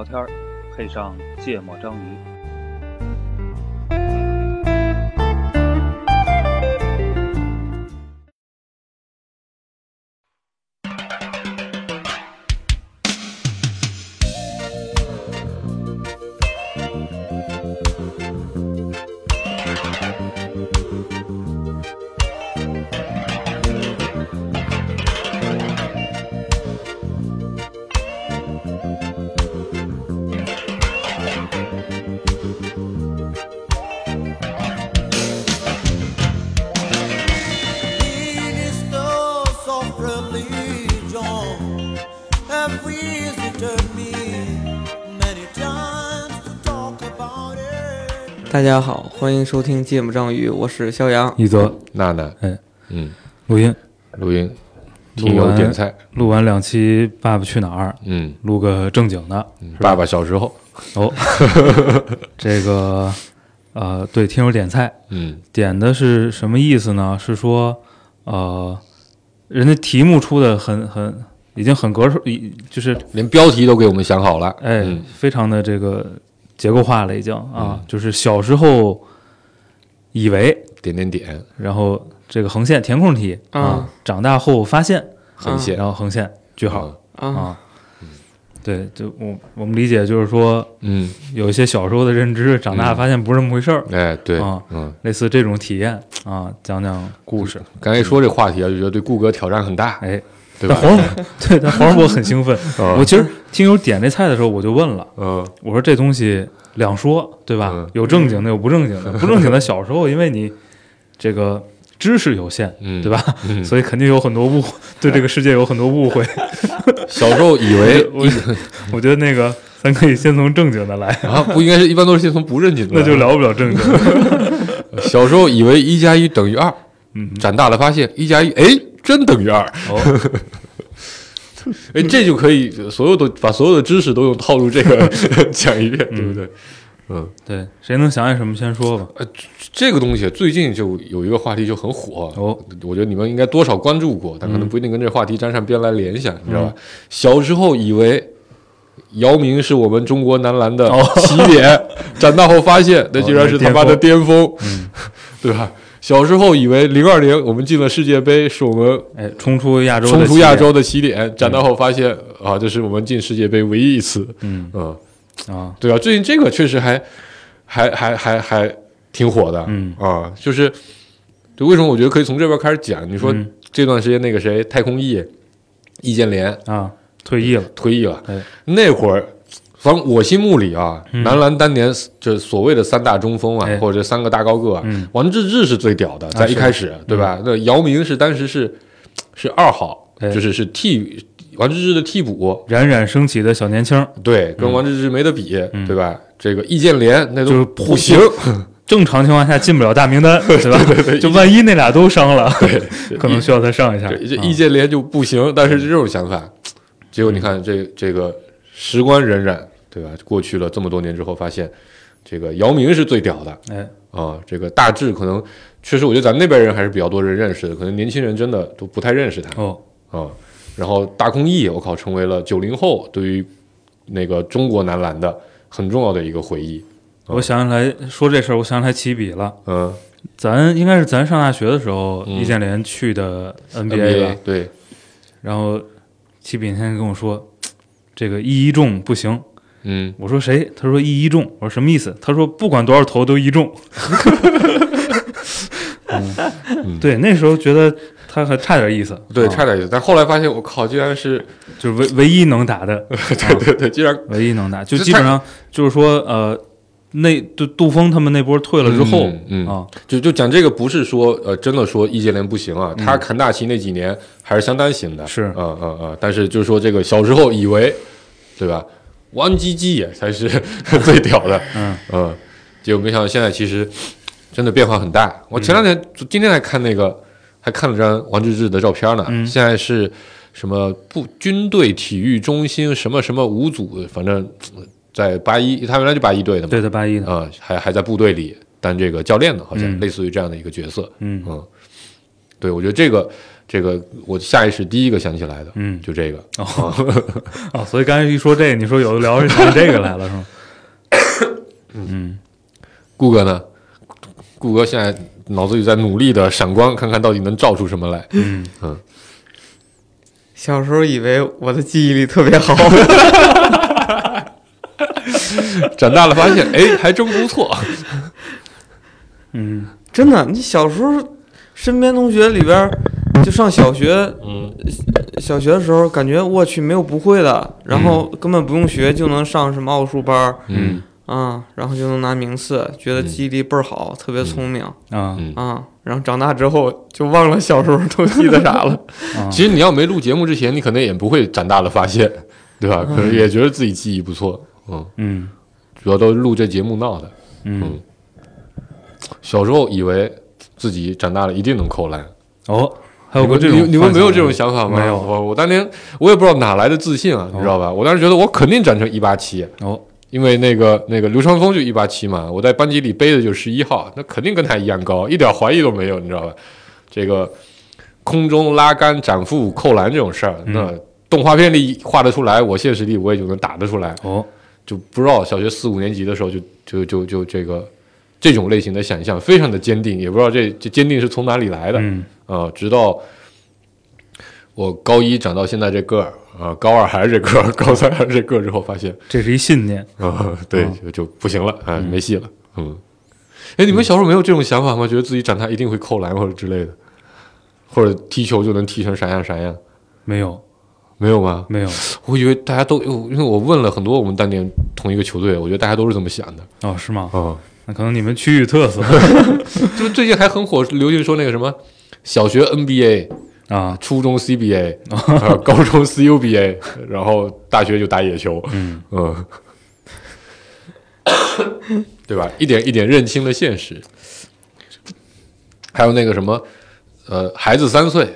聊天儿，配上芥末章鱼。大家好，欢迎收听芥末章鱼，我是肖阳。一泽。娜娜，哎，嗯，录音，录音，听友录完点菜，录完两期《爸爸去哪儿》，嗯，录个正经的。嗯爸爸小时候，哦。这个呃，对，听友点菜，嗯。点的是什么意思呢？是说呃，人家题目出的很很，已经很格式，已就是连标题都给我们想好了，哎，嗯。非常的这个结构化了，已经啊，嗯。就是小时候以为，点点点，然后这个横线填空题啊啊，长大后发现，横线。然后横线句号。啊。对，就我我们理解就是说，嗯，有一些小时候的认知，长大嗯发现不是那么回事儿，哎，对啊，嗯，类似这种体验啊，讲讲故事，刚才一说这话题啊，就觉得对顾哥挑战很大，哎，对吧？但黄渤对，但黄渤很兴奋。啊我其实听友点这菜的时候，我就问了，嗯我说这东西两说，对吧嗯？有正经的，有不正经的。不正经的小时候，因为你这个知识有限，嗯，对吧？嗯所以肯定有很多误，对这个世界有很多误会。小时候以为我我觉得那个咱可以先从正经的来，啊，不应该是一般都是先从不正经的，那就聊不了正经的。小时候以为一加一等于二，嗯，长大了发现一加一，哎，真等于二，哦，哎，这就可以所有的把所有的知识都用套路这个 讲一遍，对不对？嗯。对，谁能想起什么先说吧。呃这个东西最近就有一个话题就很火，哦，我觉得你们应该多少关注过，但可能嗯不一定跟这话题沾上边来联想，你知道吧？小时候以为姚明是我们中国男篮的哦起点，长大后发现那居然是他妈的巅峰，嗯，对吧？小时候以为零二零我们进了世界杯是我们哎，冲出亚洲的冲出起点。亚洲的起点，长大后发现啊，这是我们进世界杯唯一一次，嗯。嗯，啊，对啊？最近这个确实还还还还还挺火的，嗯。啊，就是就为什么我觉得可以从这边开始讲？你说嗯。这段时间那个谁，太空翼易建联啊，退役了，退役了，哎，那会儿。反正我心目里啊，嗯。男篮当年这所谓的三大中锋啊，哎。或者三个大高个啊，嗯。王治郅是最屌的，在一开始，对吧？那姚明是当时是是二号，哎就是是替王治郅的替补，冉冉升起的小年轻，对，跟王治郅没得比，对吧？这个易建联那就是都不行，正常情况下进不了大名单，对吧？就万一那俩都伤了，可能需要再上一下。这啊易建联就不行，但是这种想法，结果你看这这个时光荏苒，对吧？过去了这么多年之后，发现这个姚明是最屌的哎，啊，这个大致可能确实，我觉得咱们那边人还是比较多人认识的，可能年轻人真的都不太认识他哦，啊。然后大空翼，我靠，成为了九零后对于那个中国男篮的很重要的一个回忆。我想起来说这事儿，我想起来起笔了。嗯咱应该是咱上大学的时候，嗯易建联去的吧，对，然后起笔那天跟我说，这个一一中不行。嗯，我说谁？他说一一中。我说什么意思？他说不管多少投都一中。嗯，对，那时候觉得他还差点意思，对，啊差点意思。但后来发现，我靠，竟然是，就是唯唯一能打的，对对对，竟然唯一能打，就基本上就是说，呃，那杜杜峰他们那波退了之后，嗯嗯啊，就就讲这个，不是说呃，真的说易建联不行啊，他扛大旗那几年还是相当行的，嗯是嗯嗯嗯，但是就是说这个小时候以为，对吧？王鸡鸡才是 最屌的，嗯。嗯，结果没想到现在其实真的变化很大。我前两天、今天还看那个，还看了张王治郅的照片呢，嗯。现在是什么部军队体育中心什么什么五组，反正呃在八一，他原来就八一队的嘛，对的八一的，啊、还还在部队里当这个教练呢，好像、嗯。类似于这样的一个角色。嗯。嗯，对，我觉得这个这个我下意识第一个想起来的，嗯就这个。哦 哦，所以刚才一说这个，你说有的聊是想起这个来了是吗？嗯顾哥呢？顾哥现在脑子里在努力的闪光，看看到底能照出什么来。嗯嗯小时候以为我的记忆力特别好，长大了发现，哎，还真不错。嗯真的。你小时候身边同学里边儿，就上小学，嗯小学的时候感觉我去没有不会的，然后根本不用学就能上什么奥数班儿嗯啊，然后就能拿名次，觉得记忆力倍儿好，特别聪明啊嗯。啊。然后长大之后就忘了小时候都记得啥了。啊其实你要没录节目之前，你可能也不会长大了发现，对吧？可能也觉得自己记忆不错。嗯，嗯主要都是录这节目闹的。嗯小时候以为自己长大了一定能扣篮，哦，还有个这种你们你们没有这种想法吗？没有我我当年我也不知道哪来的自信啊，你知道吧？我当时觉得我肯定长成一八七，哦，因为那个那个流川枫就一八七嘛，我在班级里背的就十一号，那肯定跟他一样高，一点怀疑都没有，你知道吧？这个空中拉杆、斩腹、扣篮这种事儿，嗯那动画片里画得出来，我现实里我也就能打得出来。哦，就不知道小学四五年级的时候就就就就这个这种类型的想象非常的坚定，也不知道这这坚定是从哪里来的嗯啊、直到我高一长到现在这个儿啊、高二还是这个儿，高三还是这个儿之后，发现这是一信念。啊、对嗯就就不行了啊、没戏了，嗯。哎，你们小时候没有这种想法吗？觉得自己长大一定会扣篮或者之类的，或者踢球就能踢成啥样啥样？没有没有吗？没有我以为大家都，因为我问了很多我们当年同一个球队，我觉得大家都是这么想的哦，是吗？啊。那可能你们区域特色 就最近还很火，流行说那个什么小学 NBA、啊。初中 CBA、啊 高中 CUBA，然后大学就打野球，嗯嗯，对吧？一点一点认清了现实。还有那个什么，呃，孩子三岁，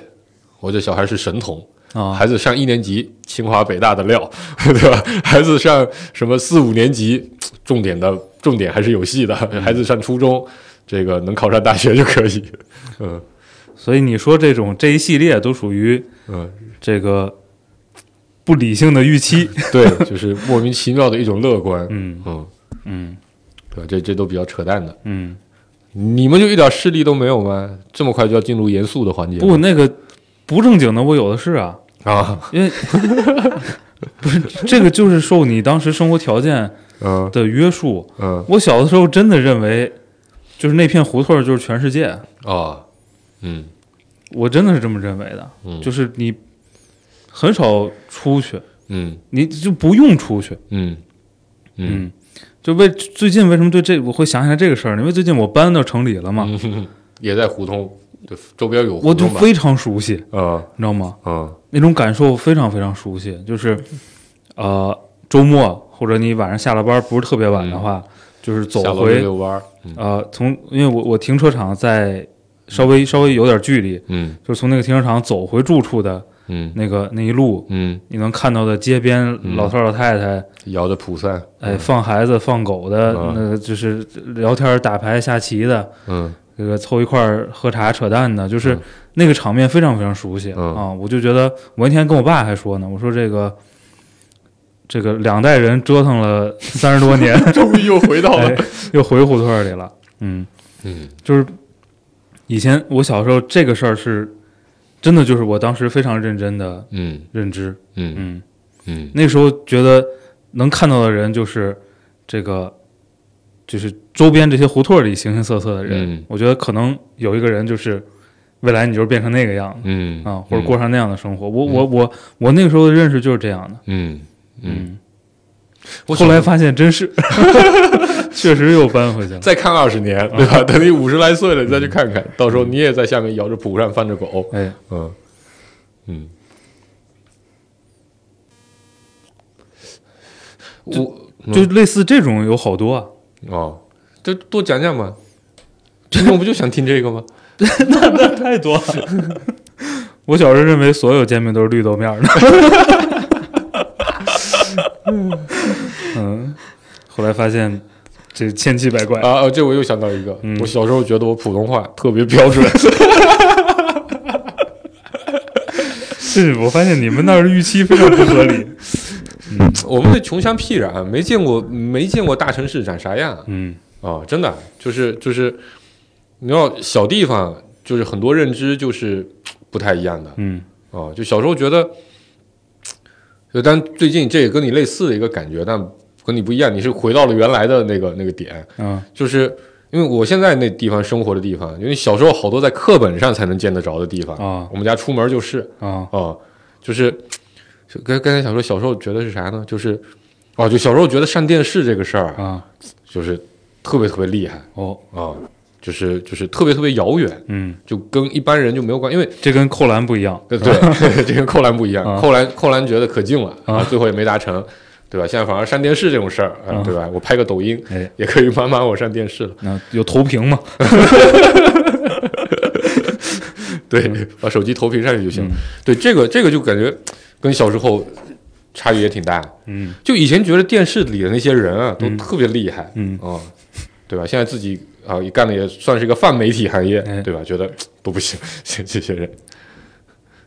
我这小孩是神童。啊，孩子上一年级，清华北大的料，对吧？孩子上什么四五年级，重点的重点还是有戏的。孩子上初中，这个能考上大学就可以。嗯所以你说这种这一系列都属于嗯，这个不理性的预期。对，就是莫名其妙的一种乐观。嗯嗯，嗯对吧？这这都比较扯淡的。嗯，你们就一点势力都没有吗？这么快就要进入严肃的环节？不，那个不正经的我有的是啊，啊，因为 不是这个就是受你当时生活条件嗯的约束。嗯我小的时候真的认为，就是那片胡同就是全世界，啊，嗯我真的是这么认为的。嗯，就是你很少出去，嗯你就不用出去。嗯嗯嗯，就为最近为什么对这我会想起来这个事儿呢？因为最近我搬到城里了嘛，嗯，也在胡同，对，周边有胡我就？非常熟悉，啊你知道吗？啊那种感受非常非常熟悉，就是呃周末或者你晚上下了班不是特别晚的话，就是走回遛弯儿。嗯呃从因为我我停车场在稍微稍微有点距离，嗯。就是从那个停车场走回住处的嗯。那个那一路，嗯，你能看到的街边嗯老头老太太，摇着蒲扇，哎放孩子放狗的，嗯那个就是聊天打牌下棋的，嗯。这个凑一块儿喝茶扯淡的，就是嗯。那个场面非常非常熟悉、嗯。啊！我就觉得我那天跟我爸还说呢，我说这个这个两代人折腾了三十多年，终于又回到了。哎，又回胡同里了。嗯，嗯。就是以前我小时候这个事儿是真的，就是我当时非常认真的嗯认知。嗯嗯，嗯那时候觉得能看到的人就是这个。就是周边这些胡同里形形色色的人，嗯我觉得可能有一个人就是未来你就是变成那个样子，嗯啊，或者过上那样的生活。我我我我那个时候的认识就是这样的。嗯嗯，我后来发现真是，确实又搬回去了。再看二十年，对吧？等你五十来岁了，你再去看看，到时候你也在下面摇着蒲扇翻着狗，哎，嗯嗯。我就类似这种有好多啊。哦，就多讲讲嘛，听众不就想听这个吗？那那太多了。我小时候认为所有煎饼都是绿豆面儿的。嗯，后来发现这千奇百怪。啊，呃这我又想到一个，嗯我小时候觉得我普通话特别标准，是我发现你们那儿的预期非常不合理。嗯 我们那穷乡僻壤，没见过没见过大城市长啥样嗯啊！真的就是就是，你要小地方，就是很多认知就是不太一样的嗯啊。就小时候觉得，就但最近这也跟你类似的一个感觉，但跟你不一样，你是回到了原来的那个那个点，嗯就是因为我现在那地方生活的地方，因为小时候好多在课本上才能见得着的地方，啊我们家出门就是啊啊，就是就刚刚才想说，小时候觉得是啥呢？就是哦，就小时候觉得上电视这个事儿啊，啊就是特别特别厉害哦啊，就是就是特别特别遥远，嗯，就跟一般人就没有关，因为这跟扣篮不一样。对对，这跟扣篮不一样，啊扣篮扣篮觉得可近了啊最后也没达成。对吧？现在反而上电视这种事儿，啊啊对吧？我拍个抖音，哎，也可以妈妈我上电视了。那有投屏嘛？对，把手机投屏上去就行。嗯对，这个这个就感觉跟小时候差距也挺大。嗯就以前觉得电视里的那些人啊，都嗯特别厉害，嗯哦，对吧？现在自己啊，也干的也算是一个泛媒体行业，哎对吧？觉得 都不行，这 这些人，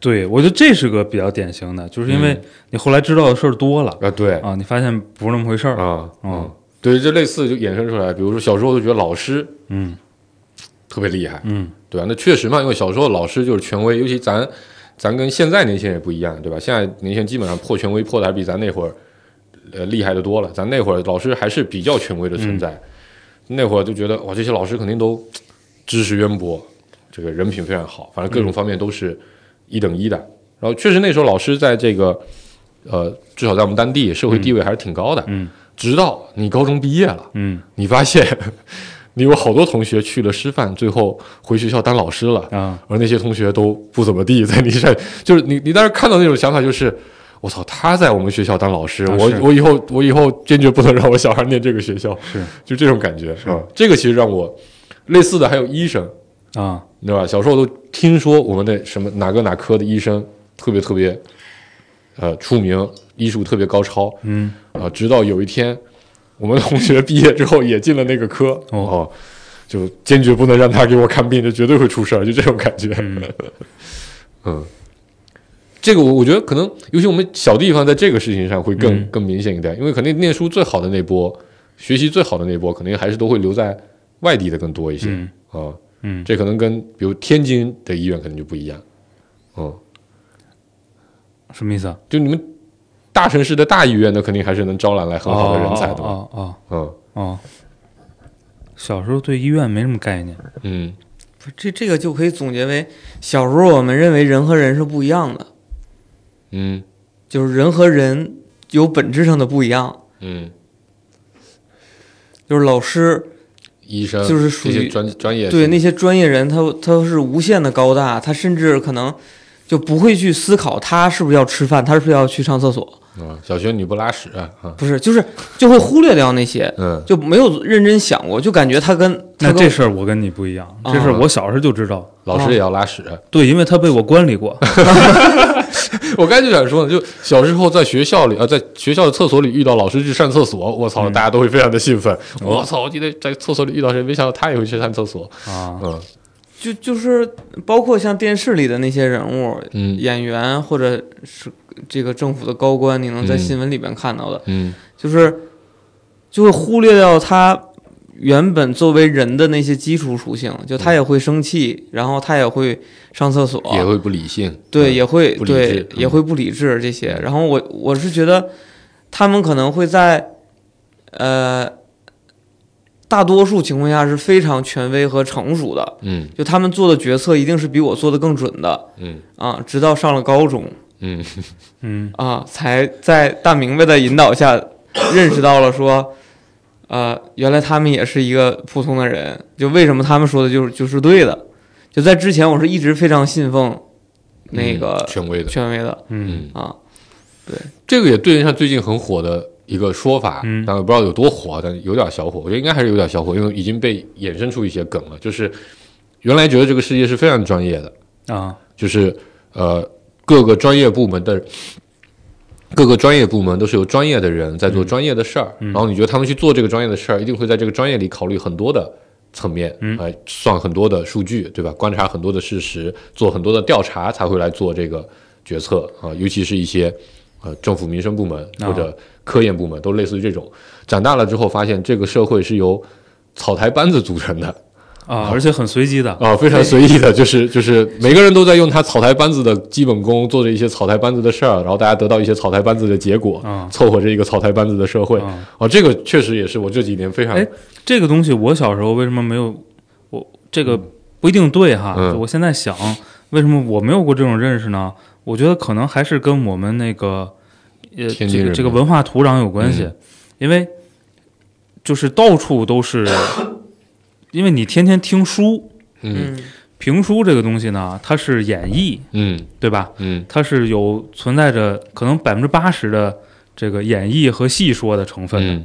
对，我觉得这是个比较典型的，就是因为嗯你后来知道的事儿多了啊，对啊，你发现不是那么回事儿。啊，嗯嗯，对，这类似就衍生出来，比如说小时候就觉得老师嗯特别厉害，嗯对吧？那确实嘛，因为小时候老师就是权威，尤其咱咱跟现在年轻人也不一样，对吧？现在年轻人基本上破权威破的还比咱那会儿呃厉害的多了。咱那会儿老师还是比较权威的存在，那会儿就觉得哇，这些老师肯定都知识渊博，这个人品非常好，反正各种方面都是一等一的。然后确实那时候老师在这个呃，至少在我们当地社会地位还是挺高的。嗯直到你高中毕业了，嗯你发现 你有好多同学去了师范，最后回学校当老师了，啊而那些同学都不怎么地，在你这就是你你当时看到那种想法就是。我操！他在我们学校当老师，我我以后我以后坚决不能让我小孩念这个学校，是就这种感觉是吧。这个其实让我类似的还有医生，啊对吧？小时候都听说我们的什么哪个哪科的医生特别特别呃出名，医术特别高超，嗯。啊，直到有一天，我们同学毕业之后也进了那个科，哦。就坚决不能让他给我看病，这绝对会出事儿，就这种感觉。嗯。嗯，这个我我觉得可能，尤其我们小地方，在这个事情上会更、嗯。更明显一点，因为肯定念书最好的那波，学习最好的那波，肯定还是都会留在外地的更多一些。嗯。啊。嗯，这可能跟比如天津的医院可能就不一样，嗯，什么意思啊？就你们大城市的大医院，那肯定还是能招揽来很好的人才的嘛，哦哦嗯哦哦。小时候对医院没什么概念。嗯。不这这个就可以总结为，小时候我们认为人和人是不一样的，嗯。就是人和人有本质上的不一样。嗯，就是老师医生就是属于专专业对那些专业人，他他是无限的高大，他甚至可能就不会去思考他是不是要吃饭，他是不是要去上厕所，啊，小学你不拉屎啊，啊。不是，就是就会忽略掉那些，嗯。就没有认真想过，就感觉他跟他那这事儿我跟你不一样，啊。这事儿我小时候就知道。老师也要拉屎。对，因为他被我关里过。我刚才就想说呢，就小时候在学校里啊，在学校的厕所里遇到老师去上厕所，我操，大家都会非常的兴奋。我操，我今天在厕所里遇到谁，没想到他也会去上厕所。啊，嗯。就就是包括像电视里的那些人物、嗯。演员，或者是这个政府的高官，你能在嗯。新闻里边看到的，嗯。就是就会忽略掉他原本作为人的那些基础属性，就他也会生气，然后他也会上厕所，也会不理性。对，嗯。也会对也会不理智这些。然后我我是觉得，他们可能会在，呃，大多数情况下是非常权威和成熟的，嗯。就他们做的决策一定是比我做的更准的。嗯。啊。直到上了高中嗯嗯啊，才在大明白的引导下认识到了说，呃，原来他们也是一个普通的人，就为什么他们说的就是就是对的。就在之前，我是一直非常信奉那个嗯权威的。权威的。嗯啊，对这个也对应上最近很火的一个说法，嗯但我不知道有多火，但有点小火，我觉得应该还是有点小火，因为已经被衍生出一些梗了。就是原来觉得这个世界是非常专业的，啊，就是呃各个专业部门的各个专业部门都是有专业的人在做专业的事儿，嗯然后你觉得他们去做这个专业的事儿，一定会在这个专业里考虑很多的层面，嗯来，算很多的数据，对吧？观察很多的事实，做很多的调查，才会来做这个决策啊，尤其是一些呃政府民生部门啊或者科研部门，都类似于这种。长大了之后，发现这个社会是由草台班子组成的啊，而且很随机的，啊，非常随意的，就是就是每个人都在用他草台班子的基本功，做着一些草台班子的事儿，然后大家得到一些草台班子的结果，啊凑合着一个草台班子的社会。啊，啊，这个确实也是我这几年非常哎这个东西我小时候为什么没有？我这个不一定对哈。嗯我现在想，为什么我没有过这种认识呢？我觉得可能还是跟我们那个呃这个这个文化土壤有关系，嗯因为就是到处都是，因为你天天听书，嗯。评书这个东西呢，它是演绎，嗯。对吧？嗯。它是有存在着可能百分之八十的这个演绎和戏说的成分。的，嗯。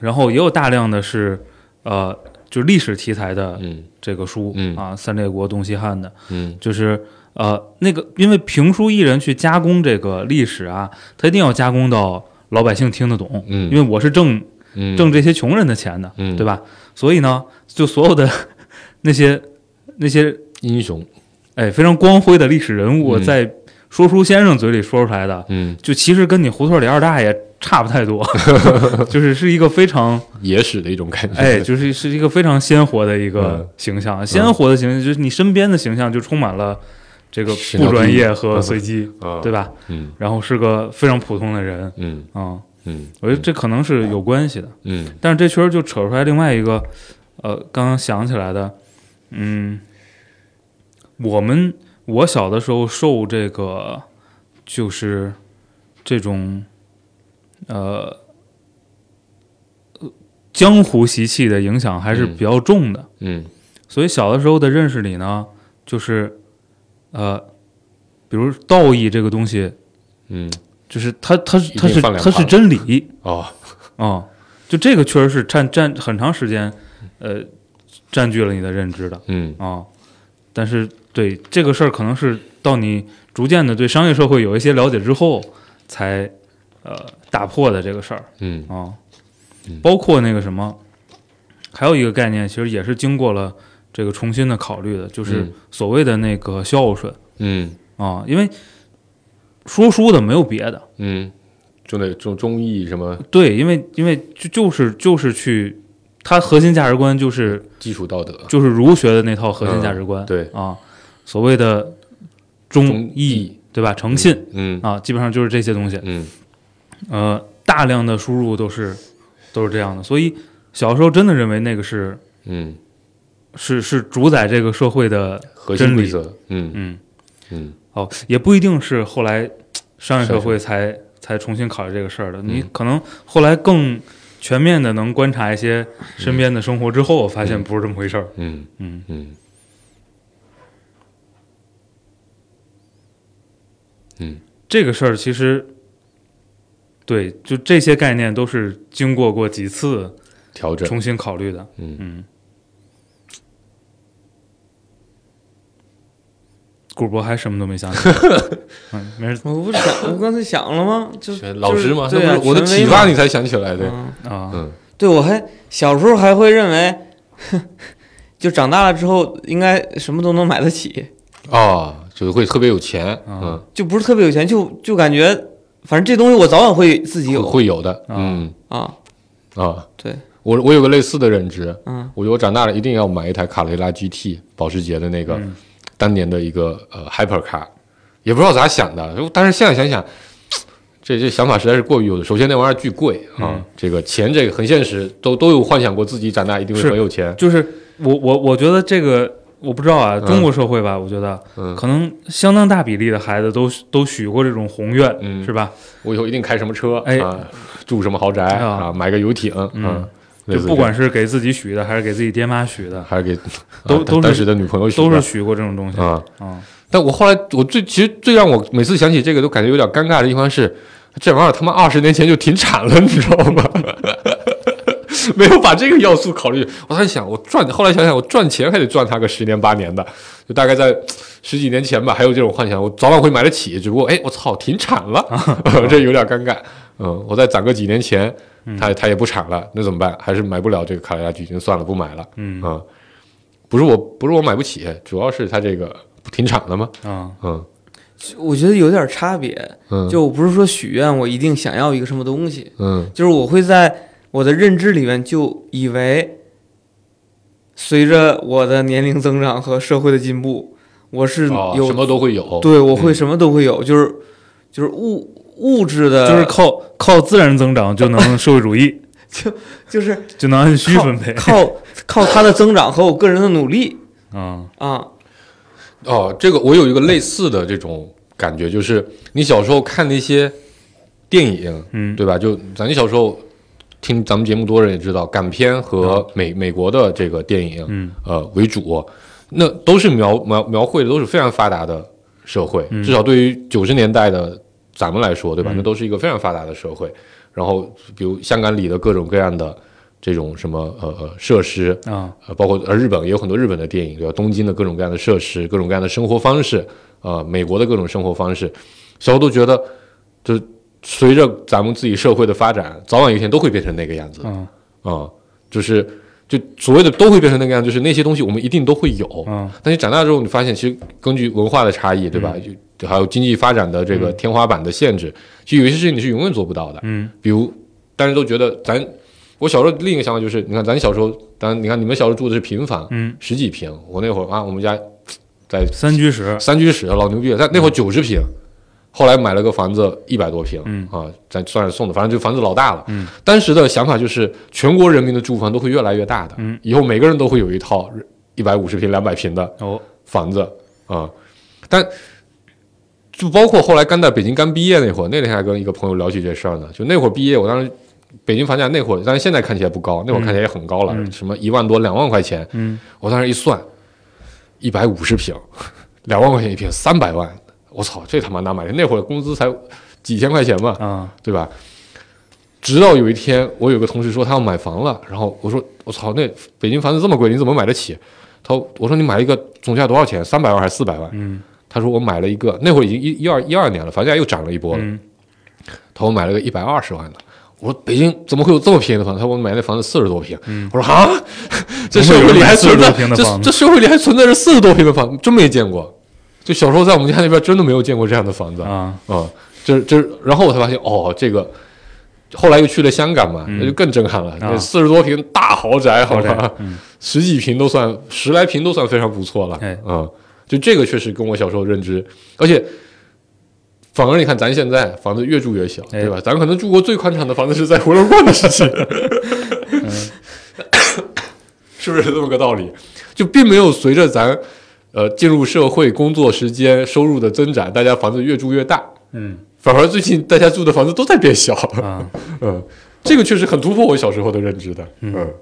然后也有大量的是呃，就历史题材的嗯。这个书、嗯。啊，三列国、东西汉的，嗯。就是呃那个，因为评书艺人去加工这个历史啊，他一定要加工到老百姓听得懂，嗯，因为我是挣嗯。挣这些穷人的钱的，嗯。对吧？所以呢，就所有的 那些那些英雄，哎非常光辉的历史人物，嗯。在说书先生嘴里说出来的，嗯，就其实跟你胡同里二大爷差不太多，就是是一个非常野史的一种感觉。哎，就是是一个非常鲜活的一嗯。个形象，鲜活的形象就是你身边的形象就充满了这个不专业和随机，啊，对吧？嗯。然后是个非常普通的人。嗯。啊、嗯我觉得这可能是有关系的。嗯但是这确实就扯出来另外一个，呃，刚刚想起来的，嗯，我们我小的时候受这个就是这种呃呃江湖习气的影响还是嗯。比较重的，嗯。所以小的时候的认识里呢，就是呃，比如道义这个东西，嗯就是它它是它是它是真理，哦。啊、就这个确实是占占很长时间，呃，占据了你的认知的嗯。啊、但是对这个事儿，可能是到你逐渐的对商业社会有一些了解之后，才呃打破的这个事儿嗯啊、嗯。包括那个什么，还有一个概念，其实也是经过了这个重新的考虑的，就是嗯。所谓的那个孝顺嗯。啊、因为说书的没有别的，嗯，就那中中译什么？对，因为因为就就是就是去，它核心价值观就是基础道德，就是儒学的那套核心价值观，对。啊，所谓的忠忠义，对吧？诚信、嗯啊，基本上就是这些东西。嗯。呃，大量的输入都是都是这样的，所以小时候真的认为那个是嗯，是是主宰这个社会的，核心规则，嗯。嗯，嗯哦，也不一定是后来商业社会才才重新考虑这个事儿的，你嗯。可能后来更全面的能观察一些身边的生活之后，发现不是这么回事儿。嗯。嗯。嗯。嗯。这个事儿其实，对，就这些概念都是经过过几次调整，重新考虑的。嗯。嗯，古博还什么都没想起来。嗯，没事我不是想，我刚才想了吗？就老师嘛，就是对啊我的启发你才想起来的，嗯啊。嗯对，我还小时候还会认为，就长大了之后应该什么都能买得起，哦，就会特别有钱，啊嗯就不是特别有钱，就就感觉反正这东西我早晚会自己嗯，有会有的，啊嗯啊。啊，对，我我有个类似的认知，嗯我觉得我长大了一定要买一台卡雷拉 GT，保时捷的那个嗯当年的一个呃 hypercar，也不知道咋想的，但是现在想想，这这想法实在是过于幼稚。首先那玩意儿巨贵啊，嗯。这个钱这个很现实，都都有幻想过自己长大一定会很有钱，就是我我我觉得这个我不知道啊，中国社会吧，我觉得嗯，可能相当大比例的孩子都都许过这种宏愿，嗯。是吧？我以后一定开什么车，哎啊，住什么豪宅哎啊，买个游艇，嗯就不管是给自己许的，还是给自己爹妈许的，还是给啊都都是当时的女朋友许的都是许过这种东西啊。啊。但我后来，我最其实最让我每次想起这个都感觉有点尴尬的地方是，这玩意儿他妈二十年前就停产了，你知道吗？没有把这个要素考虑。我在想，我赚，后来想想，我赚钱还得赚它个十年八年的，就大概在十几年前吧，还有这种幻想，我早晚会买得起。只不过，哎，我操，停产了，这有点尴尬。嗯，我再攒个几年前，它它也不产了，那怎么办？还是买不了这个卡罗拉 G，算了，不买了。嗯啊、不是我不是我买不起，主要是它这个不停产了吗？啊，嗯我觉得有点差别。嗯，就我不是说许愿，我一定想要一个什么东西，嗯就是我会在我的认知里面就以为，随着我的年龄增长和社会的进步，我是哦，有、什么都会有。对我会嗯什么都会有，就是就是物物质的，就是靠靠自然增长就能社会主义，就就是 就能按需分配靠 靠它的增长和我个人的努力啊。啊，哦，这个我有一个类似的这种感觉，就是你小时候看那些电影，嗯，对吧？就咱小时候听咱们节目多人也知道，港片和美、美国的这个电影，嗯呃为主，那都是描描描绘的都是非常发达的社会，嗯。至少对于九十年代的咱们来说，对吧？嗯那都是一个非常发达的社会。然后，比如香港里的各种各样的这种什么呃呃设施，啊，呃，包括呃日本也有很多日本的电影，对吧？东京的各种各样的设施，各种各样的生活方式，呃，美国的各种生活方式，小时候都觉得，就随着咱们自己社会的发展，早晚有一天都会变成那个样子啊、嗯就是就所谓的都会变成那个样，就是那些东西我们一定都会有，嗯但你长大之后，你发现其实根据文化的差异，对吧？就还有经济发展的这个天花板的限制，其实有些事情你是永远做不到的。嗯。比如，大家都觉得咱，我小时候另一个想法就是，你看咱小时候，当然你看你们小时候住的是平房，嗯，十几平，我那会儿啊，我们家在 三居室，三居室，老牛逼了，但那会儿九十平，后来买了个房子一百多平，嗯。啊，咱算是送的，反正这房子老大了。嗯，当时的想法就是，全国人民的住房都会越来越大的，嗯，以后每个人都会有一套一百五十平、两百平的哦，房子啊、但就包括后来刚在北京刚毕业那会儿，那天还跟一个朋友聊起这事儿呢。就那会儿毕业，我当时北京房价那会儿，但是现在看起来不高，那会儿看起来也很高了，嗯什么一万多、两万块钱。嗯我当时一算，一百五十平，两万块钱一平，三百万，我操，这他妈哪买的？那会儿工资才几千块钱嘛，啊，对吧？直到有一天，我有个同事说他要买房了，然后我说我操，那北京房子这么贵，你怎么买得起？他说我说你买一个总价多少钱？三百万还是四百万？嗯他说我买了一个，那会儿已经一一二一二年了，房价又涨了一波了。嗯他说我买了个一百二十万的。我说北京怎么会有这么便宜的房子？他说我买那房子四十多平。嗯我说啊，这社会里还存在怎么会有人买40多平的这这社会里还存在着四十多平的房子，真没见过。就小时候在我们家那边真的没有见过这样的房子啊，啊，这这，然后我才发现哦，这个后来又去了香港嘛，嗯那就更震撼了。那啊四十多平大豪宅，好好吧，，嗯十几平都算，十来平都算非常不错了。哎嗯，就这个确实跟我小时候认知，而且反而你看咱现在房子越住越小，哎对吧？咱可能住过最宽敞的房子是在回龙观的时期，是不是这么个道理？就并没有随着咱呃进入社会、工作时间、收入的增长，大家房子越住越大，嗯反而最近大家住的房子都在变小。啊，嗯，这个确实很突破我小时候的认知的。嗯嗯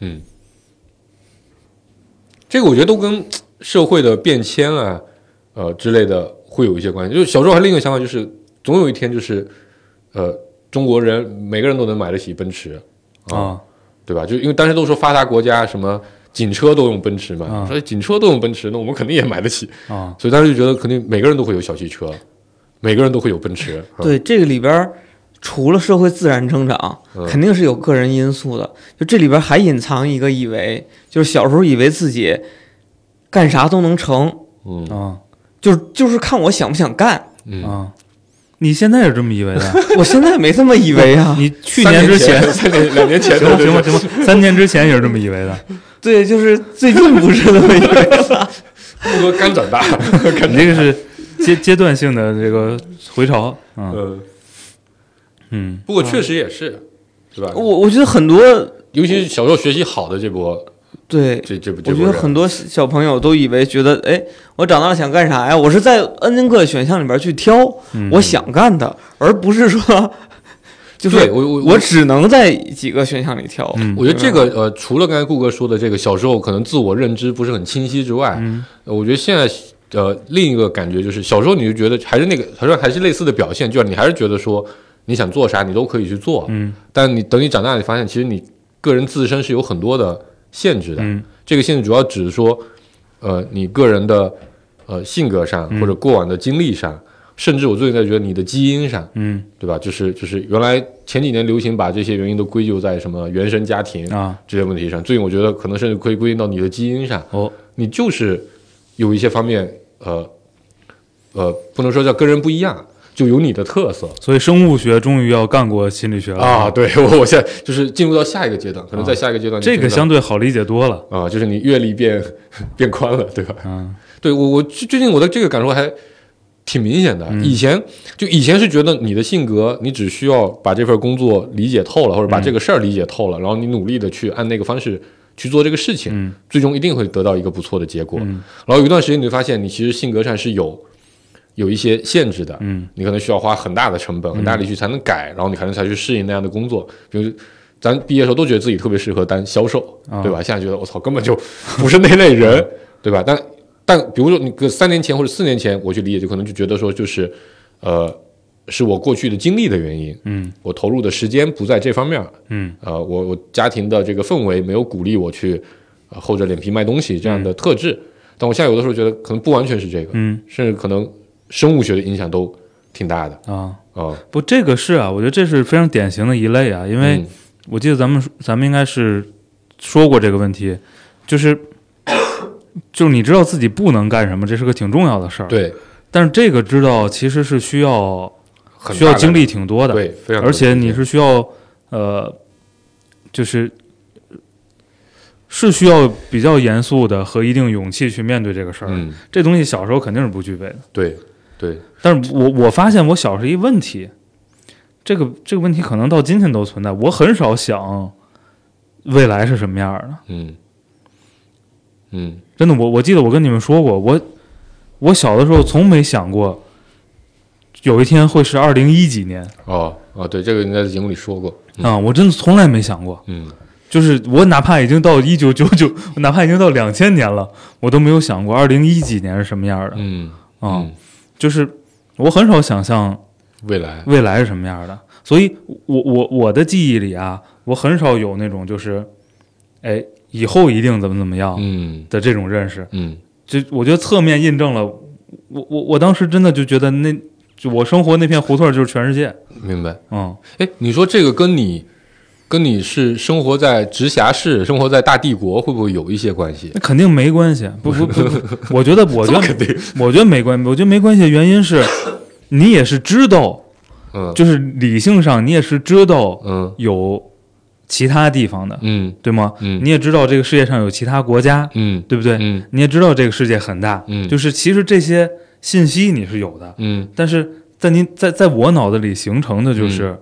嗯，这个我觉得都跟社会的变迁啊，呃之类的会有一些关系。就是小时候还另一个想法，就是总有一天就是，呃，中国人每个人都能买得起奔驰啊，对吧？就因为当时都说发达国家什么警车都用奔驰嘛，啊所以警车都用奔驰，那我们肯定也买得起。啊，所以当时就觉得肯定每个人都会有小汽车，每个人都会有奔驰。啊对这个里边儿，除了社会自然增长，嗯肯定是有个人因素的。就这里边还隐藏一个以为，就是小时候以为自己干啥都能成，嗯啊就是就是看我想不想干。嗯，啊，你现在是这么以为的？我现在没这么以为啊。你去年之前，三年两年前，行吧行吧行吧，三年之前也是这么以为的。对，就是最近不是这么以为了。对木哥刚长大，你这个是阶阶段性的这个回潮，嗯嗯，嗯不过确实也是，是吧？我我觉得很多尤其是小时候学习好的这波，对，这这不我觉，得很多小朋友都以为觉得，哎，我长大了想干啥呀？我是在 n 个选项里边去挑嗯，我想干的，而不是说，就是对我我我只能在几个选项里挑。嗯我觉得这个呃，除了刚才顾哥说的这个小时候可能自我认知不是很清晰之外，我觉得现在呃另一个感觉就是小时候你就觉得还是那个，好像还是类似的表现，就是你还是觉得说你想做啥你都可以去做，嗯但你等你长大，你发现其实你个人自身是有很多的限制的。嗯。这个限制主要指说，呃，你个人的呃性格上嗯。或者过往的经历上，甚至我最近在觉得你的基因上，嗯。对吧？就是就是原来前几年流行把这些原因都归咎在什么原生家庭啊。这些问题上，最近我觉得可能甚至可以归因到你的基因上，哦。你就是有一些方面，呃呃，不能说叫跟人不一样，就有你的特色所以生物学终于要干过心理学了啊。，对我我现在就是进入到下一个阶段，可能在下一个阶段你这个相对好理解多了。啊，就是你阅历变变宽了，对吧？嗯对我我最最近我的这个感受还挺明显的。嗯以前就以前是觉得你的性格，你只需要把这份工作理解透了，或者把嗯这个事儿理解透了，然后你努力的去按那个方式去做这个事情，嗯最终一定会得到一个不错的结果。嗯然后有一段时间你会发现，你其实性格上是有有一些限制的，嗯。你可能需要花很大的成本、很大的力气才能改，然后你可能才去适应那样的工作。比如咱毕业的时候都觉得自己特别适合当销售，啊。对吧？现在觉得我操，根本就 不是那类人，对吧？但但比如说你个三年前或者四年前，我去理解，就可能就觉得说就是，呃，是我过去的经历的原因，嗯。我投入的时间不在这方面，嗯。呃，我我家庭的这个氛围没有鼓励我去、呃、厚着脸皮卖东西这样的特质。但我现在有的时候觉得可能不完全是这个，嗯。甚至可能生物学的影响都挺大的啊，啊。不，这个是啊，我觉得这是非常典型的一类啊，因为嗯我记得咱们咱们应该是说过这个问题，就是 就是你知道自己不能干什么，这是个挺重要的事儿。，对，但是这个知道其实是需要需要精力挺多的，对，非常而且你是需要呃，就是是需要比较严肃的和一定勇气去面对这个事儿。嗯，这东西小时候肯定是不具备的。对对，但是我我发现我小时候一问题，这个这个问题可能到今天都存在。我很少想未来是什么样的，嗯。嗯。真的。我我记得我跟你们说过，我我小的时候从没想过有一天会是二零一几年。哦哦，对，这个应该在节目里说过，嗯。啊、我真的从来没想过。嗯。就是我哪怕已经到一九九九，哪怕已经到两千年了，我都没有想过二零一几年是什么样的。嗯啊、嗯，就是我很少想象未来，未来是什么样的，所以我我我的记忆里啊，我很少有那种就是，哎，以后一定怎么怎么样嗯的这种认识。嗯就我觉得侧面印证了我我我当时真的就觉得那就我生活那片胡同就是全世界。明白。嗯，哎，你说这个跟你跟你是生活在直辖市、生活在大帝国，会不会有一些关系？那肯定没关系。不不不不，我觉得我觉得 肯定，我觉得没关系，我觉得没关系的原因是，你也是知道，嗯。就是理性上你也是知道嗯。有其他地方的，嗯。对吗？嗯。你也知道这个世界上有其他国家，嗯。对不对？嗯。你也知道这个世界很大，嗯。就是其实这些信息你是有的，嗯。但是在您在在我脑子里形成的就是，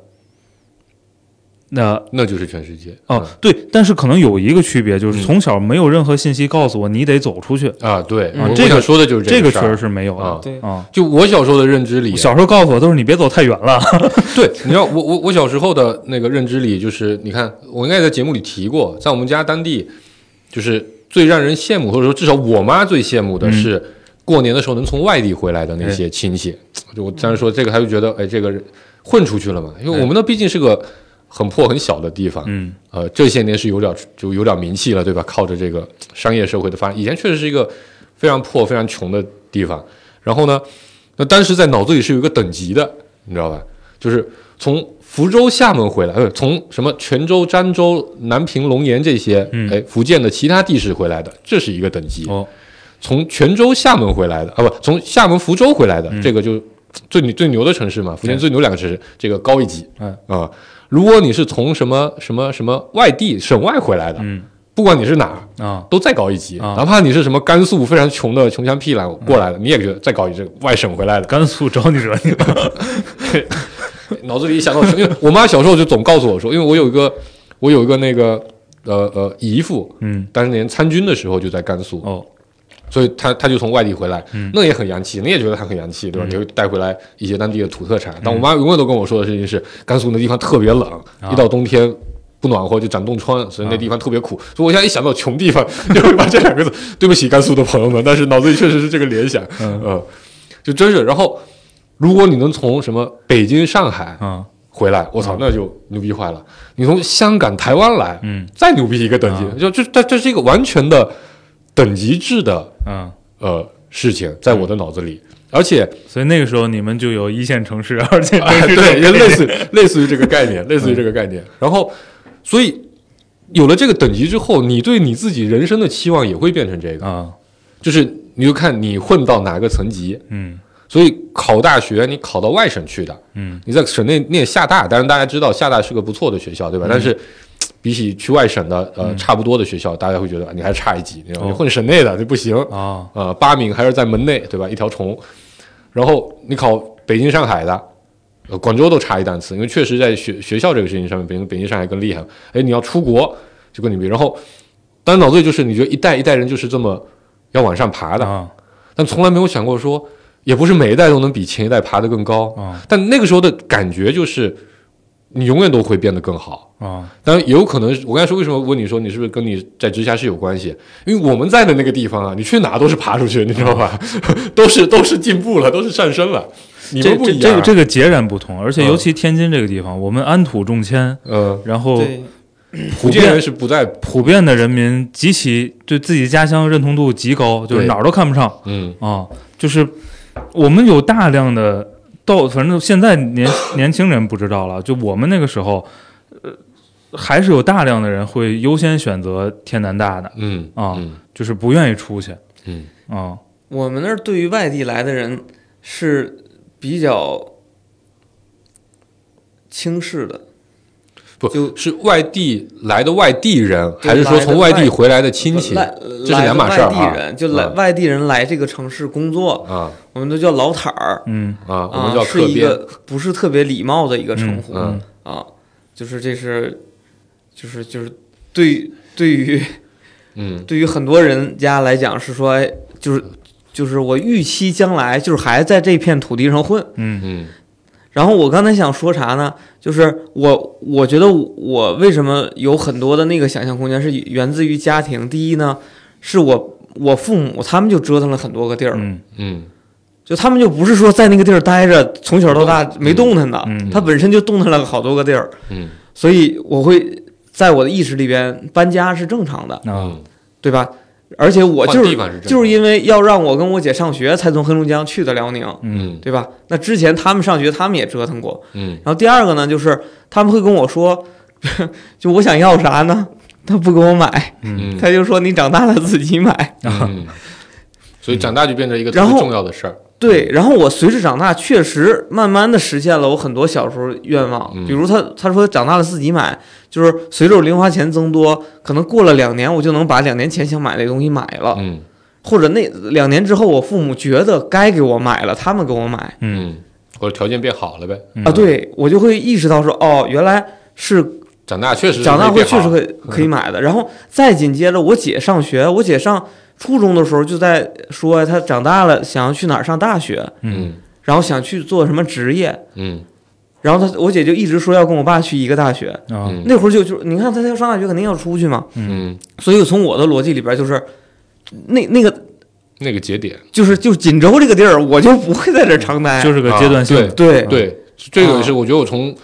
那那就是全世界哦对，但是可能有一个区别，就是嗯。从小没有任何信息告诉我你得走出去，啊，对，我嗯这个说的就是这个事儿。实是没有的啊。对。啊。就我小时候的认知里，小时候告诉我都是你别走太远了，对，你知道我我我小时候的那个认知里，就是你看，我应该在节目里提过，在我们家当地，就是最让人羡慕，或者说至少我妈最羡慕的嗯。是过年的时候能从外地回来的那些亲戚。就我当时说这个，他就觉得哎，这个混出去了嘛，因为我们那毕竟是个很破很小的地方，嗯呃，这些年是有点就有点名气了，对吧？靠着这个商业社会的发展，以前确实是一个非常破、非常穷的地方。然后呢，那当时在脑子里是有一个等级的，你知道吧？就是从福州、厦门回来，呃，从什么泉州、漳州、南平、龙岩这些，嗯哎，福建的其他地市回来的，这是一个等级。哦从泉州、厦门回来的，啊，不，从厦门、福州回来的，嗯这个就最牛最牛的城市嘛，福建最牛两个城市，这个高一级嗯啊、如果你是从什么什么什么外地省外回来的，嗯。不管你是哪儿，啊。都再高一级。啊。哪怕你是什么甘肃非常穷的穷乡僻壤过来的，你也觉得再高一级，外省回来的。甘肃招你惹你了，脑子里一想到，因为我妈小时候就总告诉我说，因为我有一个我有一个那个呃呃姨父，嗯。当年参军的时候就在甘肃，哦所以他他就从外地回来，嗯那也很洋气，你也觉得他很洋气，对吧？嗯你会带回来一些当地的土特产。但我妈永远都跟我说的事情是，甘肃那地方特别冷，啊一到冬天。不暖和就长冻疮，所以那地方特别苦。所以我现在一想到穷地方，就会把这两个字，对不起甘肃的朋友们，但是脑子里确实是这个联想，嗯呃，就真是。然后，如果你能从什么北京、上海啊回来，我操，那就牛逼坏了。你从香港、台湾来，嗯再牛逼一个等级，啊就这这这是一个完全的等级制的嗯，呃事情，在我的脑子里，而且所以那个时候你们就有一线城市、二线城哎，市，对，也类似类似于这个概念，类似于这个概念。然后，所以有了这个等级之后，你对你自己人生的期望也会变成这个，啊就是你就看你混到哪个层级。嗯所以考大学，你考到外省去的，嗯你在省内念厦大，当然大家知道厦大是个不错的学校，对吧？但是比起去外省的呃嗯。差不多的学校，大家会觉得你还差一级，你混省内的这不行，啊。呃，八名还是在门内，对吧？一条虫。然后你考北京、上海的，呃，广州都差一档次，因为确实在学学校这个事情上面，北京、北京、上海更厉害。哎，你要出国就跟你比，然后，当然脑子里就是你觉得一代一代人就是这么要往上爬的，啊。但从来没有想过说，也不是每一代都能比前一代爬得更高。啊。但那个时候的感觉就是，你永远都会变得更好。啊当然，也有可能我刚才说为什么问你说你是不是跟你在直辖市有关系？因为我们在的那个地方啊，你去哪都是爬出去，你知道吧？都是都是进步了，都是上升了。你这这们不一样啊。这个这个截然不同，而且嗯尤其天津这个地方，我们安土重迁，呃，然后对，福建人是不在，普遍的人民极其对自己家乡认同度极高，就是哪儿都看不上嗯啊。就是我们有大量的到，反正现在年年轻人不知道了，就我们那个时候，呃，还是有大量的人会优先选择天南大的，嗯啊嗯就是不愿意出去嗯啊。我们那儿对于外地来的人是比较轻视的，不就是外地来的外地人，还是说从外外地回来的亲戚？这是两码事儿啊外地人就来啊。外地人来这个城市工作，啊。我们都叫老坦儿嗯。啊？我啊们叫，是一，个不是特别礼貌的一个称呼嗯。啊，就是这是就是就是对对于 嗯。对于很多人家来讲是说，哎，就是就是我预期将来就是还在这片土地上混。嗯。嗯然后我刚才想说啥呢？就是我我觉得我为什么有很多的那个想象空间是源自于家庭。第一呢，是我我父母他们就折腾了很多个地儿，嗯。嗯。就他们就不是说在那个地儿待着，从小到大没动弹的，嗯。他本身就动弹了好多个地儿，嗯。所以我会在我的意识里边搬家是正常的，对吧？而且我就是是就是因为要让我跟我姐上学，才从黑龙江去的辽宁，嗯嗯对吧？那之前他们上学，他们也折腾过。嗯然后第二个呢，就是他们会跟我说，就我想要啥呢，他不给我买，他就说你长大了自己买。嗯，所以长大就变成一个特别重要的事儿。对，然后我随着长大，确实慢慢的实现了我很多小时候愿望，嗯比如他他说长大了自己买，就是随着我零花钱增多，可能过了两年，我就能把两年前想买的东西买了，嗯或者那两年之后，我父母觉得该给我买了，他们给我买嗯嗯，或者条件变好了呗。嗯啊，对我就会意识到说，哦，原来是长大确实是长大会确实可以 可以买的。然后再紧接着，我姐上学，我姐上初中的时候就在说，他长大了想要去哪儿上大学，然后想去做什么职业。嗯。然后他我姐就一直说要跟我爸去一个大学，那会儿就就你看他要上大学肯定要出去嘛，嗯，所以从我的逻辑里边就是，那那个那个节点，就是就锦州这个地儿，我就不会在这儿长待。就是个阶段性。啊对对，这个也是我觉得我从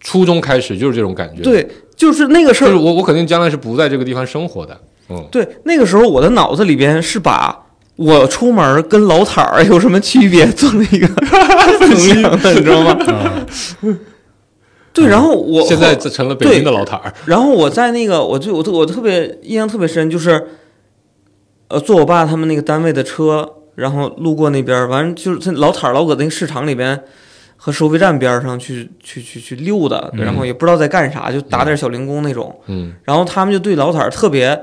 初中开始就是这种感觉。，对，就是那个事儿，就是我我肯定将来是不在这个地方生活的。嗯对，那个时候我的脑子里边是把。我出门跟老坦儿有什么区别？做了一个 衡量的，你知道吗？啊对，然后我现在成了北京的老坦儿。然后我在那个，我就我特我特别印象特别深，就是，呃，坐我爸他们那个单位的车，然后路过那边儿，完了就是他老坦儿老搁那个市场里边和收费站边儿上去去去去溜达，嗯然后也不知道在干啥，就打点小零工那种。嗯然后他们就对老坦儿特别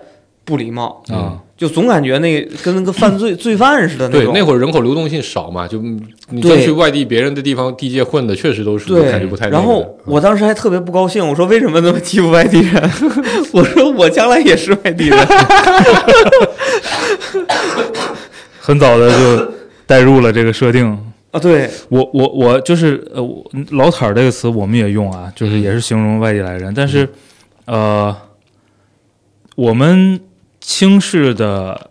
不礼貌，啊就总感觉那个跟那个犯罪 罪犯似的那对，种。那会儿人口流动性少嘛，就嗯你对真去外地别人的地方地界混的，确实都是对，感觉不太那个。然后我当时还特别不高兴，我说为什么那么欺负外地人？我说我将来也是外地人。很早的就带入了这个设定。啊，对，我我我就是呃，老坦儿这个词我们也用啊，就是也是形容外地来人，但是呃，我们轻视的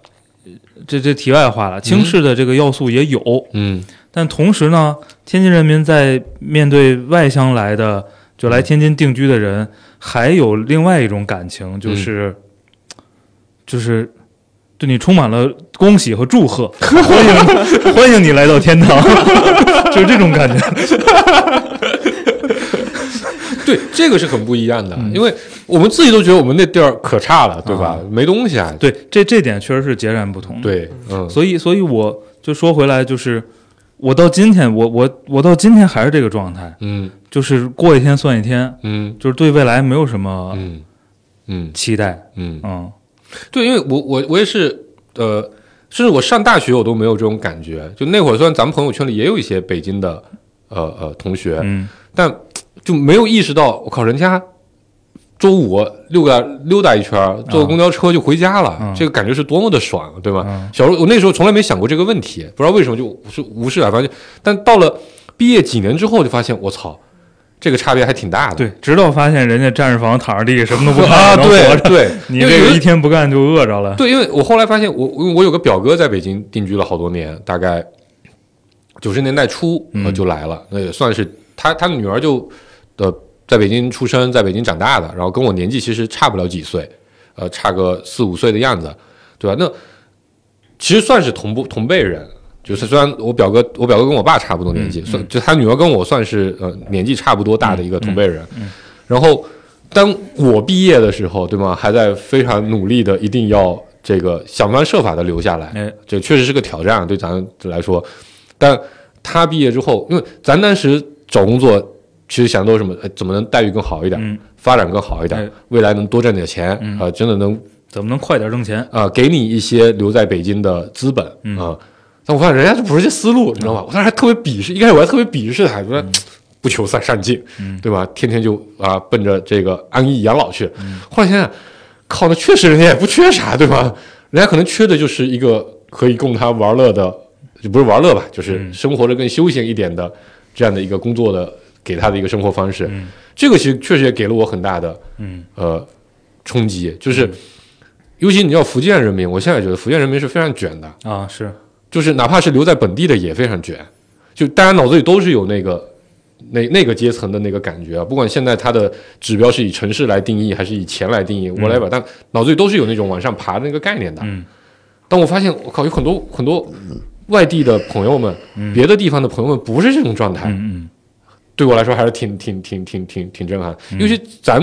这这题外话了，轻视的这个要素也有，嗯。但同时呢，天津人民在面对外乡来的就来天津定居的人，还有另外一种感情，就是、就是对你充满了恭喜和祝贺，欢迎欢迎你来到天堂，就是这种感觉。对，这个是很不一样的，嗯因为我们自己都觉得我们那地儿可差了，对吧？没东西啊。对，这这点确实是截然不同的。对，嗯，所以，所以我就说回来，就是我到今天，我我我到今天还是这个状态，嗯就是过一天算一天，嗯就是对未来没有什么嗯嗯期待。嗯，嗯对，因为我我我也是，呃，甚至我上大学我都没有这种感觉。就那会儿，虽然咱们朋友圈里也有一些北京的呃呃同学，嗯但就没有意识到，我靠，人家周五溜达溜达一圈，坐个公交车就回家了，嗯这个感觉是多么的爽，对吧？嗯小时候我那时候从来没想过这个问题，不知道为什么就无视无视啊，反正但到了毕业几年之后，就发现我操，这个差别还挺大的。对，直到发现人家站着房躺着地什么都不干 活对着对，你这个一天不干就饿着了。对，因为我后来发现我，我我有个表哥在北京定居了好多年，大概九十年代初就来了，那也算是他他女儿就呃在北京出生，在北京长大的，然后跟我年纪其实差不了几岁，呃差个四五岁的样子，对吧？那其实算是同步同辈人。就是虽然我表哥，我表哥跟我爸差不多年纪，算就他女儿跟我算是呃年纪差不多大的一个同辈人。然后当我毕业的时候，对吗？还在非常努力的，一定要这个想方设法的留下来，哎，这确实是个挑战，对咱来说。但他毕业之后，因为咱当时找工作，其实想都是什么？哎怎么能待遇更好一点，嗯，发展更好一点，哎未来能多赚点钱啊、嗯真的能怎么能快点挣钱？啊、给你一些留在北京的资本啊、嗯但我发现人家就不是这思路，你知道吧？我当时还特别鄙视，一开始我还特别鄙视他，觉得、不求上上进，嗯对吧？天天就啊奔着这个安逸养老去。嗯后来想想，靠，那确实人家也不缺啥，对吧？人家可能缺的就是一个可以供他玩乐的，就不是玩乐吧，就是嗯生活的更休闲一点的这样的一个工作的给他的一个生活方式。嗯。这个其实确实也给了我很大的嗯。呃冲击，就是、尤其你要福建人民，我现在觉得福建人民是非常卷的，啊，是。就是哪怕是留在本地的也非常卷，就大家脑子里都是有那个那那个阶层的那个感觉啊，不管现在它的指标是以城市来定义还是以钱来定义，whatever，、但脑子里都是有那种往上爬的那个概念的。嗯。但我发现，我靠，有很多很多外地的朋友们，嗯。别的地方的朋友们不是这种状态，嗯对我来说还是挺挺挺挺挺挺震撼。尤其咱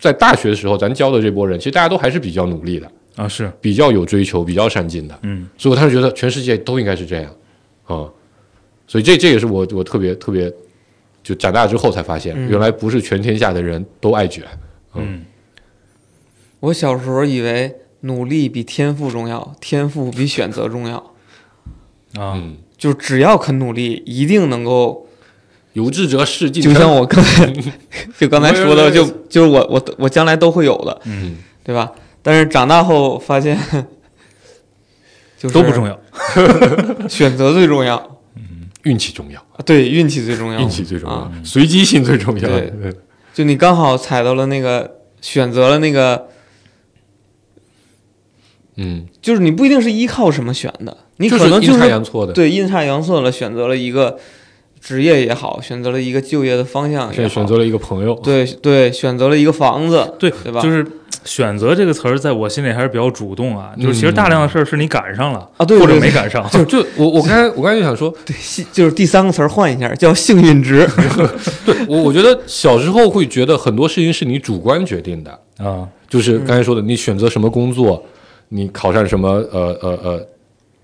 在大学的时候，咱教的这波人，其实大家都还是比较努力的，嗯啊是。比较有追求，比较上进的。嗯。所以我当时觉得全世界都应该是这样。啊、所以这这也是我我特别特别就长大之后才发现，嗯。原来不是全天下的人都爱卷。嗯。我小时候以为努力比天赋重要，天赋比选择重要，啊。嗯，就只要肯努力，一定能够。有志者事竟就成。像我刚才 就刚才说的，就就是我我我将来都会有的，嗯。对吧？但是长大后发现，就是都不重要。选择最重要，嗯。运气重要，啊对，运气最重要，运气最重要。啊，随机性最重要。对。就你刚好踩到了那个，选择了那个，嗯，就是你不一定是依靠什么选的，你可能就是差阳错的。对阴差阳错了选择了一个职业也好，选择了一个就业的方向也好，选择了一个朋友，对对，选择了一个房子，对对吧？就是选择这个词儿，在我心里还是比较主动啊。嗯就是其实大量的事儿是你赶上了啊对或者没赶上。就就我我刚才我刚才就想说，对，幸就是第三个词儿换一下，叫幸运值。对我我觉得小时候会觉得很多事情是你主观决定的，啊，就是刚才说的，你选择什么工作，你考上什么呃呃呃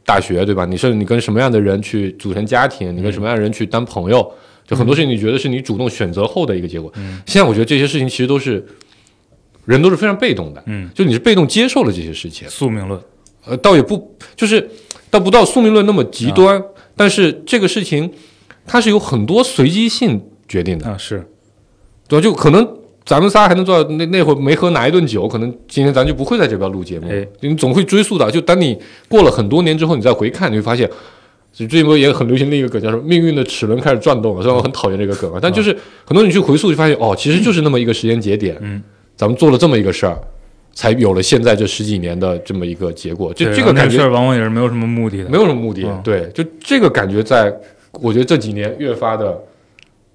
大学，对吧？你甚至你跟什么样的人去组成家庭，你跟什么样的人去当朋友，就很多事情你觉得是你主动选择后的一个结果。现在我觉得这些事情其实都是人都是非常被动的，嗯，就你是被动接受了这些事情，宿命论。呃，倒也不就是倒不到宿命论那么极端，但是这个事情它是有很多随机性决定的。啊，是，对吧？就可能咱们仨还能做到那那会儿没喝哪一顿酒，可能今天咱就不会在这边录节目。哎你总会追溯到，就当你过了很多年之后，你再回看，你会发现，就最近不是也很流行另一个梗，叫什么“命运的齿轮开始转动了”。虽然我很讨厌这个梗啊，但就是很多人你去回溯，就发现哦，其实就是那么一个时间节点，嗯，咱们做了这么一个事儿，才有了现在这十几年的这么一个结果。这这个感觉往往也是没有什么目的的。没有什么目的，嗯对，就这个感觉在，我觉得这几年越发的，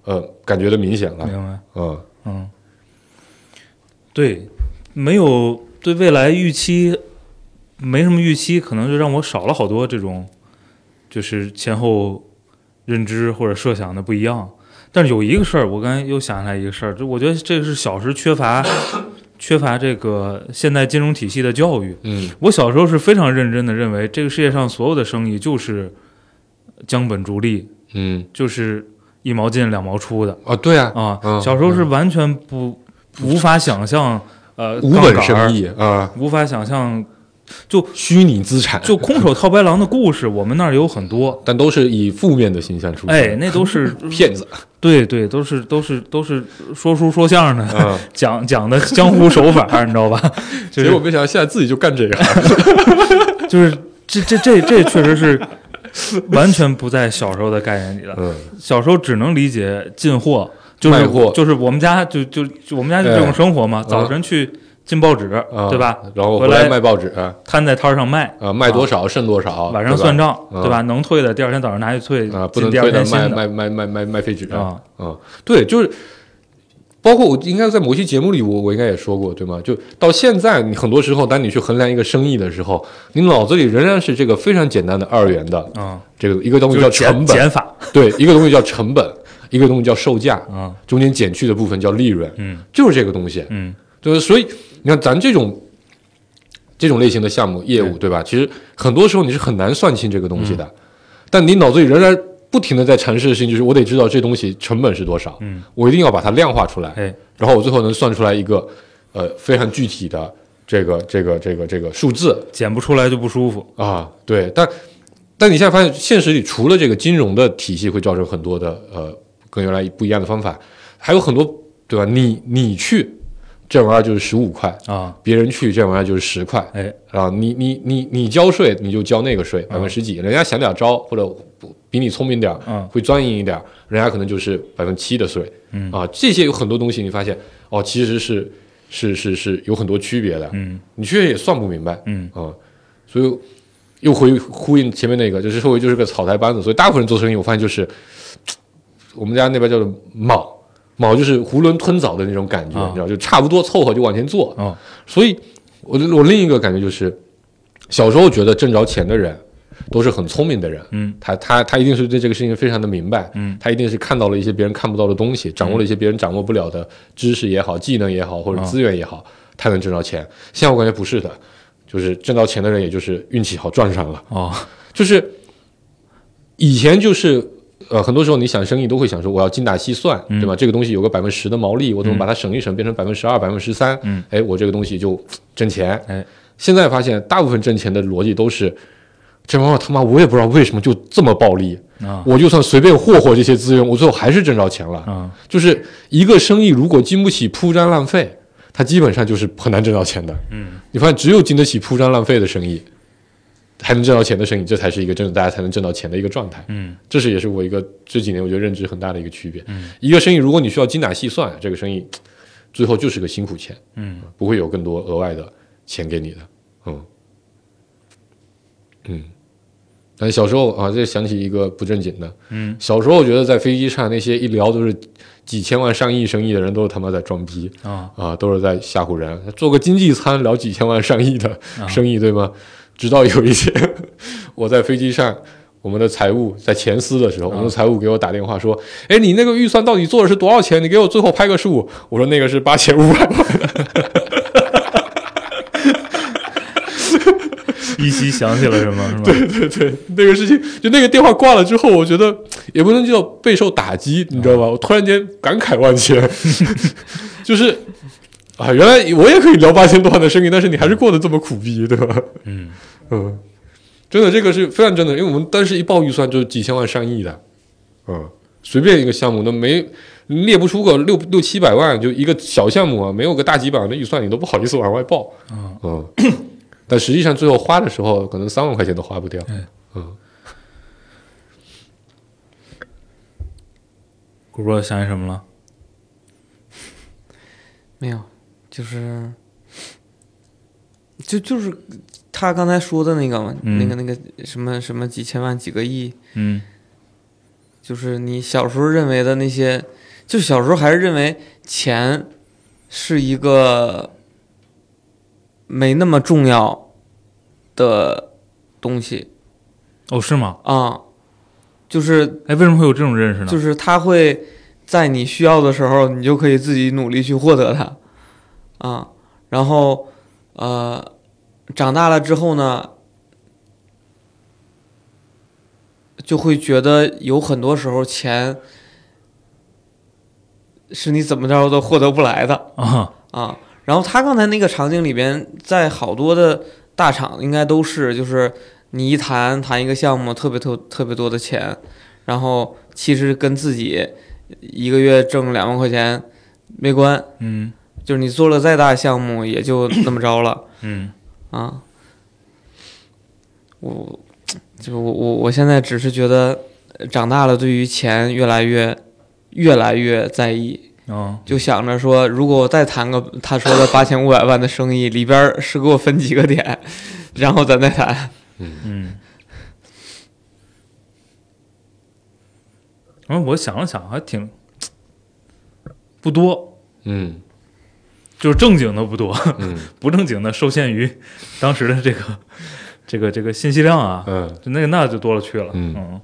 呃，感觉的明显了，明白？嗯。嗯，对，没有对未来预期，没什么预期，可能就让我少了好多这种，就是前后认知或者设想的不一样。但是有一个事儿，我刚才又想起来一个事儿，就我觉得这个是小时缺乏 缺乏这个现代金融体系的教育。嗯我小时候是非常认真的认为，这个世界上所有的生意就是将本逐利，嗯就是一毛进两毛出的啊，对啊，啊。嗯小时候是完全不无法想象，呃，无本生，意啊，无法想象，就虚拟资产，就空手套白狼的故事，我们那儿有很多。但都是以负面的形象出现。哎，那都是 骗子对对，都是都是都是说书说相声的，啊！讲讲的江湖手法，你知道吧？就 是结果没想到现在自己就干这个。就是 这这这这确实是完全不在小时候的概念里了。嗯小时候只能理解进货，就是就是我们家就就就我们家就这种生活嘛，嗯。早晨去进报纸，啊，对吧？？然后回来卖报纸。啊，摊在摊上卖，卖多少剩多少，晚上算账，嗯。对吧？能退的第二天早上拿去退，啊，不进第二能退的天卖卖卖卖卖卖废纸啊。啊，对，就是包括我应该在某期节目里我，我应该也说过，对吗？就到现在，你很多时候，当你去衡量一个生意的时候，你脑子里仍然是这个非常简单的二元的啊，这个一个东西叫成本，减减法。对，一个东西叫成本，一个东西叫售价，啊，中间减去的部分叫利润，嗯就是这个东西。嗯就是，所以你看咱这种这种类型的项目业务，对吧？其实很多时候你是很难算清这个东西的，但你脑子里仍然不停的在尝试的事情就是，我得知道这东西成本是多少，嗯，我一定要把它量化出来，哎然后我最后能算出来一个呃非常具体的这个这个这个这个数字减不出来就不舒服。啊，对，但但你现在发现现实里除了这个金融的体系会造成很多的呃跟原来不一样的方法，还有很多对吧？你你去这玩意儿就是十五块。啊，别人去这玩意儿就是十块，哎，啊，你你你你交税你就交那个税百分之十几，人家想点招或者比你聪明点儿，嗯会钻营一点儿，人家可能就是百分之七的税，嗯。啊，这些有很多东西你发现哦，其实是是是是有很多区别的，嗯。你确实也算不明白，嗯。啊，所以又回呼应前面那个，就是社会就是个草台班子，所以大部分人做生意，我发现就是我们家那边叫做卯。卯就是囫囵吞枣的那种感觉，啊你知道，就差不多凑合就往前做。嗯所以我我另一个感觉就是，小时候觉得挣着钱的人都是很聪明的人，嗯他他他一定是对这个事情非常的明白，嗯他一定是看到了一些别人看不到的东西，掌握了一些别人掌握不了的知识也好、技能也好或者啊资源也好，他能挣着钱。现在我感觉不是的，就是挣到钱的人也就是运气好赚上了，哦就是以前就是。呃，很多时候你想生意都会想说，我要精打细算，嗯对吧？这个东西有个百分之十的毛利，我怎么把它省一省，变成百分之十二、百分之十三？嗯，哎，我这个东西就挣钱。哎，现在发现大部分挣钱的逻辑都是，这玩意儿他妈我也不知道为什么就这么暴利，啊我就算随便霍霍这些资源，我最后还是挣着钱了。啊就是一个生意如果经不起铺张浪费，它基本上就是很难挣到钱的。嗯你发现只有经得起铺张浪费的生意，还能挣到钱的生意，这才是一个真的大家才能挣到钱的一个状态。嗯这是也是我一个这几年我觉得认知很大的一个区别。嗯一个生意如果你需要精打细算，这个生意最后就是个辛苦钱，嗯不会有更多额外的钱给你的。嗯嗯。但小时候啊，这想起一个不正经的。嗯小时候我觉得在飞机上那些一聊都是几千万、上亿生意的人，都是他妈在装逼啊啊，都是在吓唬人。做个经济舱聊几千万、上亿的啊生意，对吗？直到有一天，我在飞机上，我们的财务在前司的时候，我们的财务给我打电话说：“哎，你那个预算到底做的是多少钱？你给我最后拍个数。”我说：“那个是八千五百万。依稀想起了什么，是吧？对对对，那个事情，就那个电话挂了之后，我觉得也不能叫备受打击，你知道吧？我突然间感慨万千，就是啊，原来我也可以聊八千多万的生意，但是你还是过得这么苦逼，对吧？嗯。嗯，真的，这个是非常真的，因为我们当时一报预算就是几千万、上亿的，嗯，随便一个项目都没列不出个六六七百万，就一个小项目啊，没有个大几百万的预算，你都不好意思往外报，啊嗯，但实际上最后花的时候，可能三万块钱都花不掉，嗯嗯。古波想起什么了？没有，就是，就就是他刚才说的那个嘛，嗯那个那个什么什么几千万几个亿，嗯就是你小时候认为的那些，就小时候还是认为钱是一个没那么重要的东西哦，是吗？啊，就是哎，为什么会有这种认识呢？就是他会在你需要的时候，你就可以自己努力去获得它，啊，然后呃，长大了之后呢，就会觉得有很多时候钱是你怎么着都获得不来的啊，啊。然后他刚才那个场景里边，在好多的大厂应该都是，就是你一谈谈一个项目，特别特特别多的钱，然后其实跟自己一个月挣两万块钱没关，嗯就是你做了再大项目也就那么着了嗯啊。我就我我我现在只是觉得呃长大了，对于钱越来越越来越在意。哦就想着说，如果我再谈个他说的八千五百万的生意，里边是给我分几个点，然后咱再谈。嗯。然后我想了想，还挺不多，嗯就是正经的不多，嗯。不正经的受限于当时的这个这个这个信息量啊，嗯，就那个那就多了去了。嗯。嗯。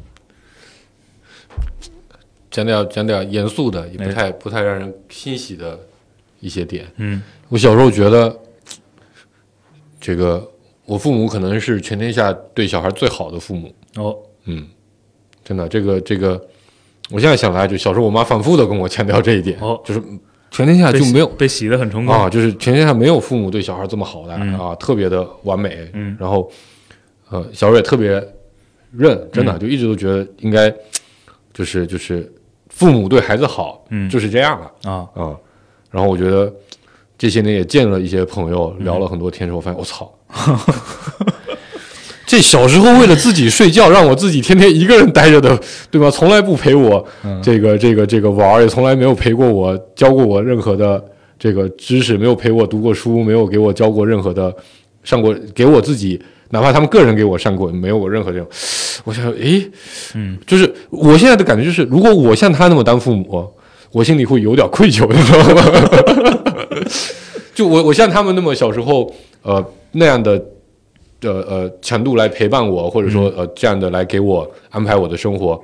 讲点讲点严肃的，也不哎。太不太让人欣喜的一些点。嗯。我小时候觉得，这个我父母可能是全天下对小孩最好的父母。哦。嗯，真的，这个这个，我现在想来，就小时候我妈反复的跟我强调这一点，哦。就是全天下就没有被洗的很成功啊，就是全天下没有父母对小孩这么好的、嗯啊，特别的完美。嗯然后呃，小时候也特别认，真的、嗯就一直都觉得应该就是就是父母对孩子好，嗯就是这样了啊啊。然后我觉得这些年也见了一些朋友，嗯聊了很多天之后，我发现我操。这小时候为了自己睡觉，让我自己天天一个人待着的，对吧？从来不陪我嗯这个这个这个玩儿，也从来没有陪过我，教过我任何的这个知识，没有陪我读过书，没有给我教过任何的上过，给我自己，哪怕他们个人给我上过，没有过任何这种。我想，诶，嗯，就是我现在的感觉就是，如果我像他那么当父母，我心里会有点愧疚，你知道吗？就我我像他们那么小时候，呃那样的。呃呃，强度来陪伴我，或者说呃这样的来给我安排我的生活，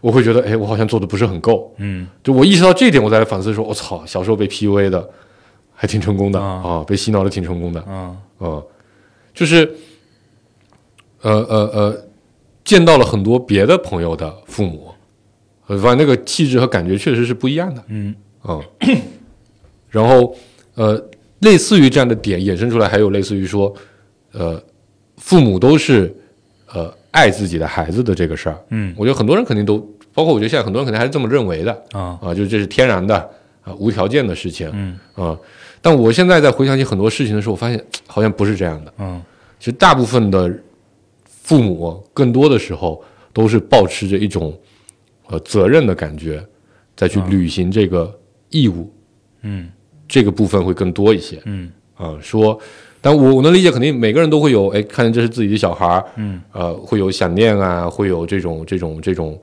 我会觉得，哎，我好像做的不是很够。嗯。就我意识到这一点，我再来反思说，我操，小时候被 PUA 的还挺成功的啊。啊，被洗脑的挺成功的啊。嗯，就是呃呃呃，见到了很多别的朋友的父母，呃，发现那个气质和感觉确实是不一样的嗯。嗯。然后呃，类似于这样的点衍生出来，还有类似于说，呃，父母都是呃爱自己的孩子的这个事儿，嗯。我觉得很多人肯定都，包括我觉得现在很多人肯定还是这么认为的。啊。啊，就是这是天然的啊，无条件的事情。嗯。啊。但我现在在回想起很多事情的时候，我发现好像不是这样的。嗯。其实大部分的父母，更多的时候都是保持着一种呃责任的感觉，再去啊。履行这个义务，嗯。这个部分会更多一些。嗯。啊。说，但我我能理解，肯定每个人都会有，哎，看见这是自己的小孩儿，嗯呃，会有想念啊，会有这种这种这种，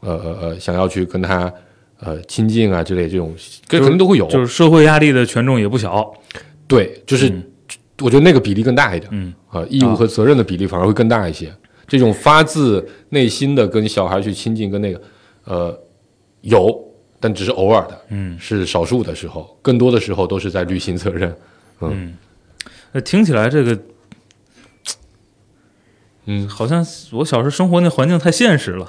呃呃呃，想要去跟他呃亲近啊之类这种，这肯定都会有。就是社会压力的权重也不小。对，就是、嗯我觉得那个比例更大一点。嗯啊，义务和责任的比例反而会更大一些。这种发自内心的跟小孩去亲近，跟那个呃有，但只是偶尔的，嗯是少数的时候，更多的时候都是在履行责任。嗯，那听起来这个嗯，好像我小时候生活那环境太现实了。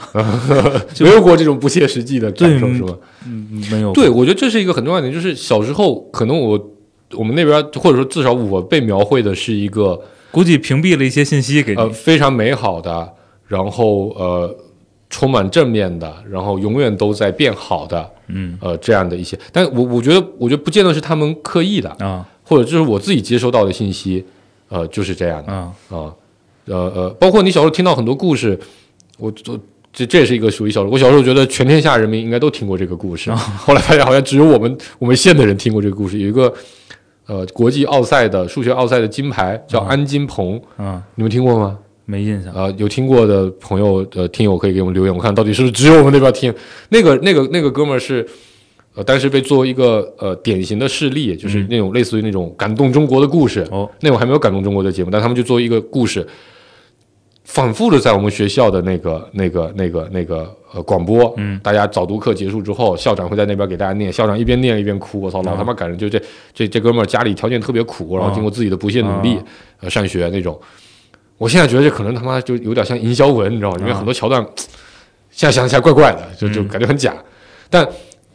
没有过这种不切实际的感受是吧？嗯，没有。对，我觉得这是一个很重要的点，就是小时候可能我我们那边或者说至少我被描绘的是一个估计屏蔽了一些信息给你。呃非常美好的，然后呃充满正面的，然后永远都在变好的，嗯呃这样的一些，但我我觉得我觉得不见得是他们刻意的，啊或者就是我自己接收到的信息，呃就是这样的。啊。啊，呃呃，包括你小时候听到很多故事，我我这这也是一个属于小时候，我小时候觉得全天下人民应该都听过这个故事，后来发现好像只有我们我们县的人听过这个故事，有一个呃国际奥赛的数学奥赛的金牌叫啊安金鹏，啊，你们听过吗？没印象。啊、有听过的朋友呃听友可以给我们留言，我看到底是不是只有我们那边听。那个那个那个哥们儿是，呃，但是被作为一个呃典型的事例，就是嗯那种类似于那种感动中国的故事。哦，那会还没有感动中国的节目，但他们就作为一个故事，反复的在我们学校的那个、那个、那个、那个呃广播，嗯，大家早读课结束之后，校长会在那边给大家念，校长一边念一边哭，我操，老啊他妈感人！就这这这哥们儿家里条件特别苦，然后经过自己的不懈努力啊，呃，上学那种。我现在觉得这可能他妈就有点像营销文，你知道吗？因为啊很多桥段，现在想起来怪怪的，就就嗯感觉很假。但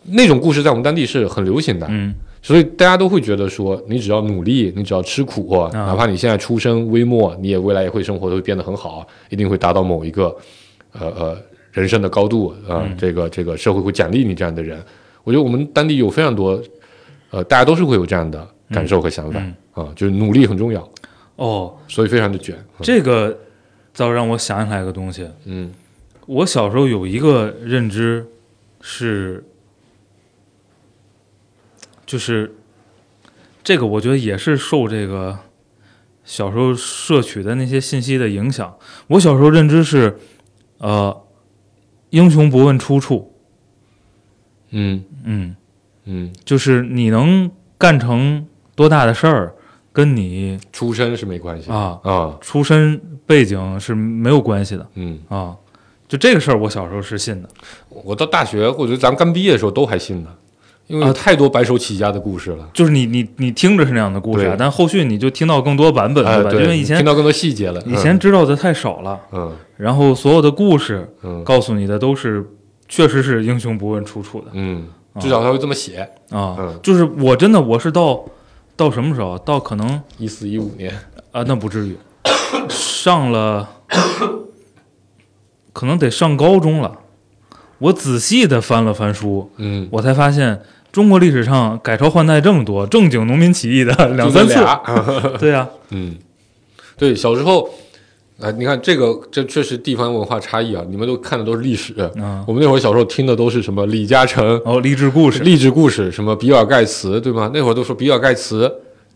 那种故事在我们当地是很流行的，嗯。所以大家都会觉得说，你只要努力，你只要吃苦，啊。哪怕你现在出身微末，你也未来也会生活都会变得很好，一定会达到某一个呃呃人生的高度啊、呃嗯。这个这个社会会奖励你这样的人。我觉得我们当地有非常多，呃，大家都是会有这样的感受和想法啊、嗯就是努力很重要，哦，所以非常的卷。嗯。这个倒让我想起来一个东西。嗯。我小时候有一个认知是，就是这个，我觉得也是受这个小时候摄取的那些信息的影响。我小时候认知是，呃，英雄不问出处，嗯嗯，嗯，就是你能干成多大的事儿，跟你出身是没关系啊啊出身背景是没有关系的嗯，啊。就这个事儿，我小时候是信的。我到大学或者咱们刚毕业的时候都还信呢，因为有啊太多白手起家的故事了。就是你你你听着是那样的故事啊，但后续你就听到更多版本，哎，对吧？因为以前听到更多细节了。以前知道的太少了，嗯然后所有的故事嗯告诉你的都是，确实是英雄不问出处的嗯，至少他会这么写。啊嗯。就是我真的我是到到什么时候？到可能一四一五年，啊，那不至于，上了可能得上高中了。我仔细的翻了翻书，嗯，我才发现中国历史上改朝换代这么多，正经农民起义的两三次 对呀、嗯，对，小时候，啊、你看这个，这确实地方文化差异啊。你们都看的都是历史，嗯，我们那会儿小时候听的都是什么李嘉诚、哦，励志故事，励志故事，什么比尔盖茨，对吗？那会儿都说比尔盖茨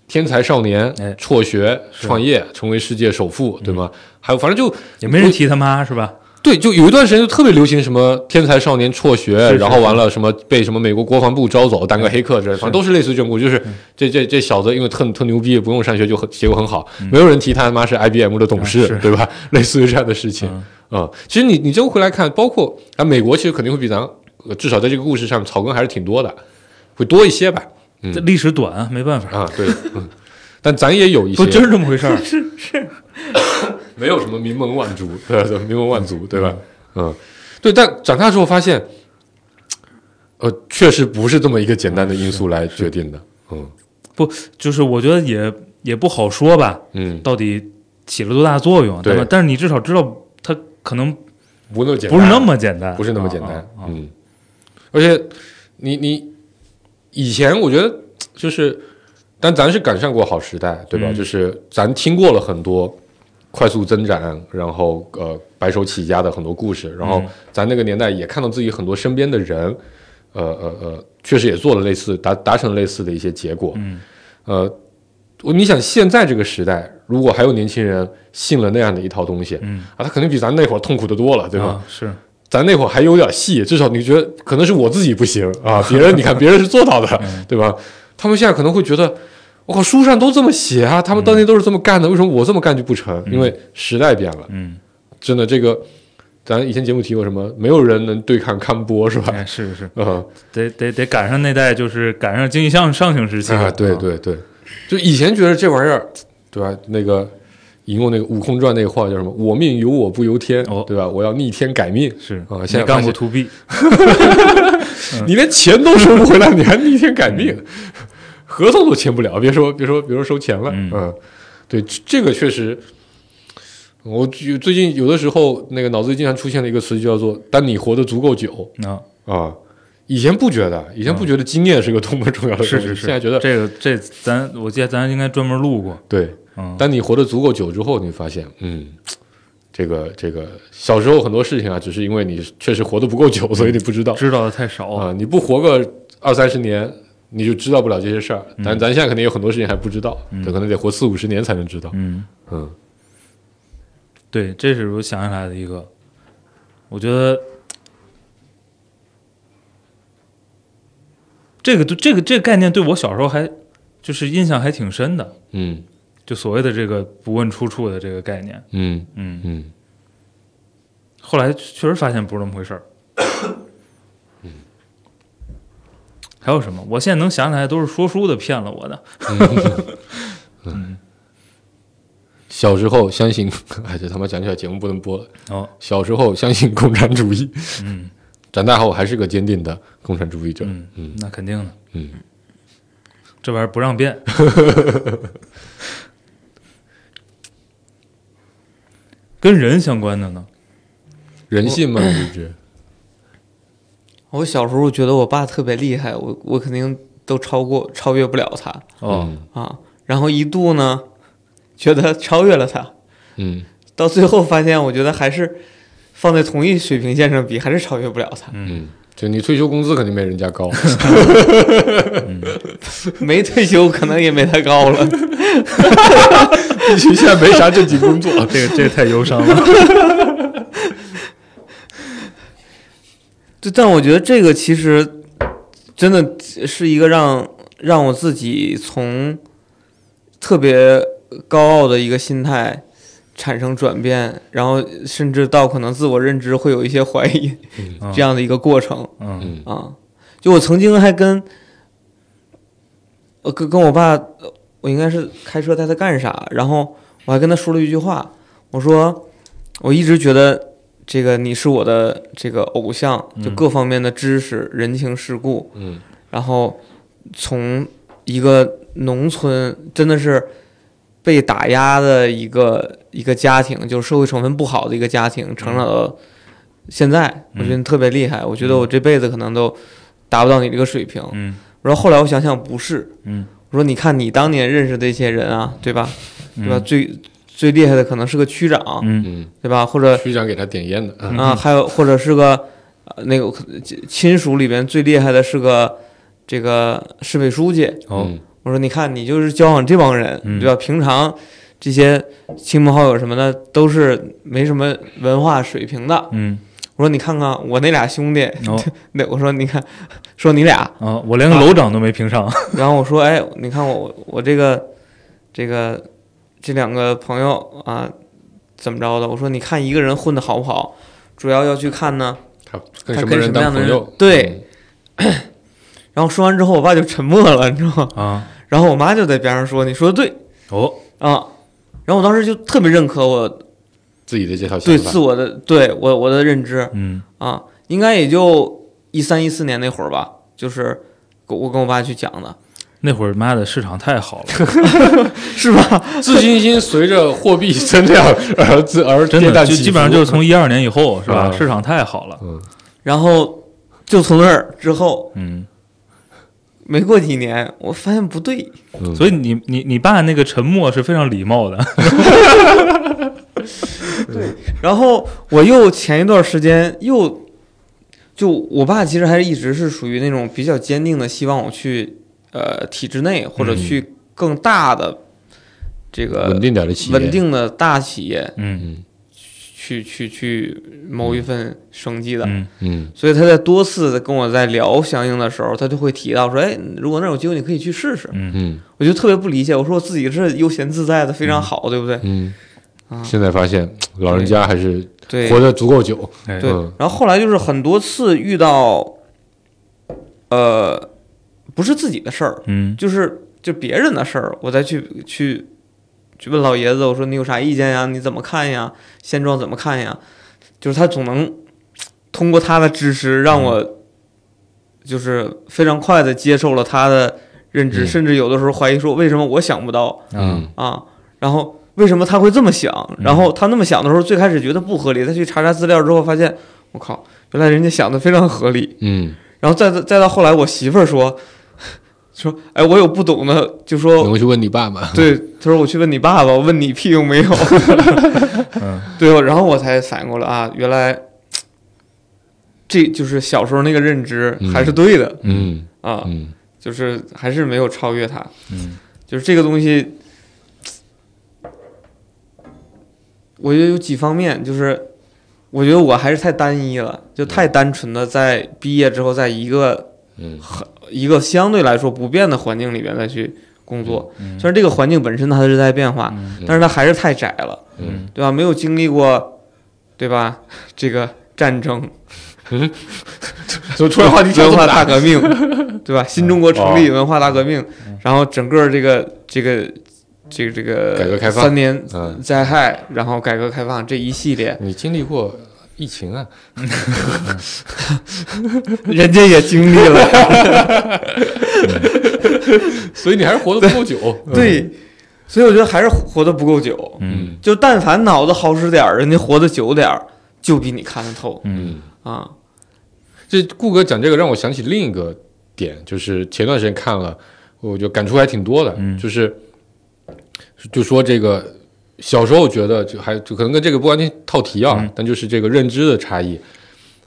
天才少年哎，辍学是创业，成为世界首富，对吗？还有反正就也没人提他妈是吧？对，就有一段时间就特别流行什么天才少年辍学，是是然后完了什么被什么美国国防部招走当个黑客之类的，反正都是类似这种故事。就是这这这小子因为特特牛逼，不用上学就很结果很好，没有人提他他妈是 IBM 的董事，嗯对吧？类似于这样的事情嗯啊、其实你你这回来看，包括啊美国，其实肯定会比咱呃至少在这个故事上草根还是挺多的，会多一些吧？嗯这历史短啊，没办法，啊，对，嗯，但咱也有一些不真是这么回事儿。没有什么名门望族，对吧？名门望族，对吧？嗯，对。但长大之后发现，呃，确实不是这么一个简单的因素来决定的。嗯不就是我觉得也也不好说吧，嗯，到底起了多大作用，对吧？但是你至少知道它可能不那么简单，不是那么简单，不是那么简单。啊啊啊嗯，而且你你以前我觉得就是，但咱是赶上过好时代，对吧？嗯就是咱听过了很多快速增长，然后呃白手起家的很多故事，然后嗯咱那个年代也看到自己很多身边的人，呃呃呃，确实也做了类似达达成类似的一些结果。嗯呃，我你想现在这个时代，如果还有年轻人信了那样的一套东西嗯，啊，他肯定比咱那会儿痛苦的多了，对吧？啊是，咱那会儿还有点戏，至少你觉得可能是我自己不行啊，别人你看别人是做到的，嗯对吧？他们现在可能会觉得，我靠，书上都这么写啊，他们当年都是这么干的，为什么我这么干就不成？因为时代变了，嗯，真的这个，咱以前节目提过什么，没有人能对抗康波，是吧？哎是是，嗯得得得赶上那代，就是赶上经济向上行时期啊，对，对对，就以前觉得这玩意儿，对吧？那个引用那个《悟空传》那个话叫什么？我命由我不由天，哦对吧？我要逆天改命。是啊现在干 to B，你连钱都收不回来，你还逆天改命，合同都签不了，别说别说别说收钱了。嗯对，这这个确实，我最最近有的时候那个脑子里经常出现的一个词，就叫做“当你活得足够久啊，”啊。以前不觉得，以前不觉得经验是个多么重要的东西，是是是，现在觉得这个这咱我记得咱应该专门录过，对。嗯，当你活得足够久之后，你发现，嗯，这个这个小时候很多事情啊，只是因为你确实活得不够久，所以你不知道知道的太少啊。你不活个二三十年，你就知道不了这些事儿。但咱现在肯定有很多事情还不知道，这可能得活四五十年才能知道。嗯，嗯。对，这是我想起来的一个，我觉得这个这个这个概念对我小时候还就是印象还挺深的，嗯。就所谓的这个不问出处的这个概念，嗯。嗯，嗯。后来确实发现不是那么回事儿。还有什么？我现在能想起来都是说书的骗了我的。小时候相信，哎，这他妈讲起来节目不能播了。哦，小时候相信共产主义，嗯长大后还是个坚定的共产主义者。嗯嗯那肯定的，嗯，这玩意儿不让变。跟人相关的呢？人性嘛，一直我小时候觉得我爸特别厉害，我我肯定都超过超越不了他啊。然后一度呢，觉得超越了他，嗯 到最后发现，我觉得还是放在同一水平线上比，还是超越不了他。嗯，就你退休工资肯定没人家高 没退休可能也没他高了。必须现在没啥正经工作。这个这个太忧伤了。对，但我觉得这个其实真的是一个让让我自己从特别高傲的一个心态产生转变，然后甚至到可能自我认知会有一些怀疑嗯这样的一个过程嗯嗯啊。就我曾经还跟呃跟跟我爸，呃我应该是开车带他干啥，然后我还跟他说了一句话，我说我一直觉得这个你是我的这个偶像，就嗯各方面的知识、人情世故，嗯。然后从一个农村真的是被打压的一个一个家庭，就是社会成分不好的一个家庭，成长到现在，我觉得你特别厉害。我觉得我这辈子可能都达不到你这个水平。嗯。然后后来我想想，不是，嗯。我说你看你当年认识的一些人啊，对吧？嗯，对吧？最最厉害的可能是个区长，嗯嗯，对吧？或者区长给他点烟的，嗯啊，还有或者是个呃那个亲属里边最厉害的是个这个市委书记。哦，嗯我说你看你就是交往这帮人，嗯对吧？平常这些亲朋好友什么的都是没什么文化水平的。嗯我说你看看我那俩兄弟，哦 那我说你看，说你俩，啊，我连个楼长都没评上。然后我说哎，你看我我这个这个这两个朋友啊怎么着的？我说你看一个人混的好不好，主要要去看呢。他跟什么样的人当朋友？对 然后说完之后，我爸就沉默了，你知道吗？啊，然后我妈就在边上说：“你说的对哦，啊。”然后我当时就特别认可我自己的这套对自我的对我我的认知嗯啊，应该也就一三一四年那会儿吧，就是我我跟我爸去讲的，那会儿妈的市场太好了，是吧？自信心随着货币增量而自而真的就基本上就是从一二年以后是吧？啊市场太好了。嗯然后就从那儿之后嗯，没过几年，我发现不对，嗯，所以你你你爸那个沉默是非常礼貌的。对然后我又前一段时间又，就我爸其实还是一直是属于那种比较坚定的，希望我去呃体制内或者嗯去更大的这个稳定点的企业，稳定的大企业嗯嗯去去去谋一份生计的。嗯嗯所以他在多次的跟我在聊相应的时候，他就会提到说：“哎，如果那儿有机会，你可以去试试。嗯嗯”我就特别不理解，我说我自己是悠闲自在的，非常好，对不对？嗯啊，现在发现老人家还是活得足够久，哎对嗯。然后后来就是很多次遇到，呃，不是自己的事儿，嗯就是就别人的事儿，我再去去去问老爷子，我说你有啥意见呀？你怎么看呀？现状怎么看呀？就是他总能通过他的知识让我就是非常快的接受了他的认知，嗯甚至有的时候怀疑说为什么我想不到嗯啊？然后为什么他会这么想？然后他那么想的时候，最开始觉得不合理，他去查查资料之后发现，我靠，原来人家想的非常合理。嗯，然后再再到后来，我媳妇儿说说，哎，我有不懂的，就说我去问你爸爸？对，他说我去问你爸爸，我问你屁用没有？嗯。对，然后我才反应过来啊，原来这就是小时候那个认知嗯。还是对的、嗯。啊，嗯。就是还是没有超越他，嗯。就是这个东西，我觉得有几方面，就是我觉得我还是太单一了，就太单纯的在毕业之后，在一个嗯一个相对来说不变的环境里边再去工作，嗯虽然这个环境本身它是在变化，嗯但是它还是太窄了。嗯对吧？没有经历过对吧？这个战争、怎么突然话题？文化大革命，对吧？新中国成立，文化大革命，然后整个这个这个这个这个改革开放三年嗯，灾害，然后改革开放这一系列，你经历过疫情啊？人家也经历了，所以你还是活得不够久。对，所以我觉得还是活得不够久。嗯就但凡脑子好使点儿，人家活得久点儿，就比你看得透嗯啊。这顾哥讲这个让我想起另一个点，就是前段时间看了，我就感触还挺多的，嗯就是就说这个小时候觉得就还就可能跟这个不完全套题啊，嗯但就是这个认知的差异，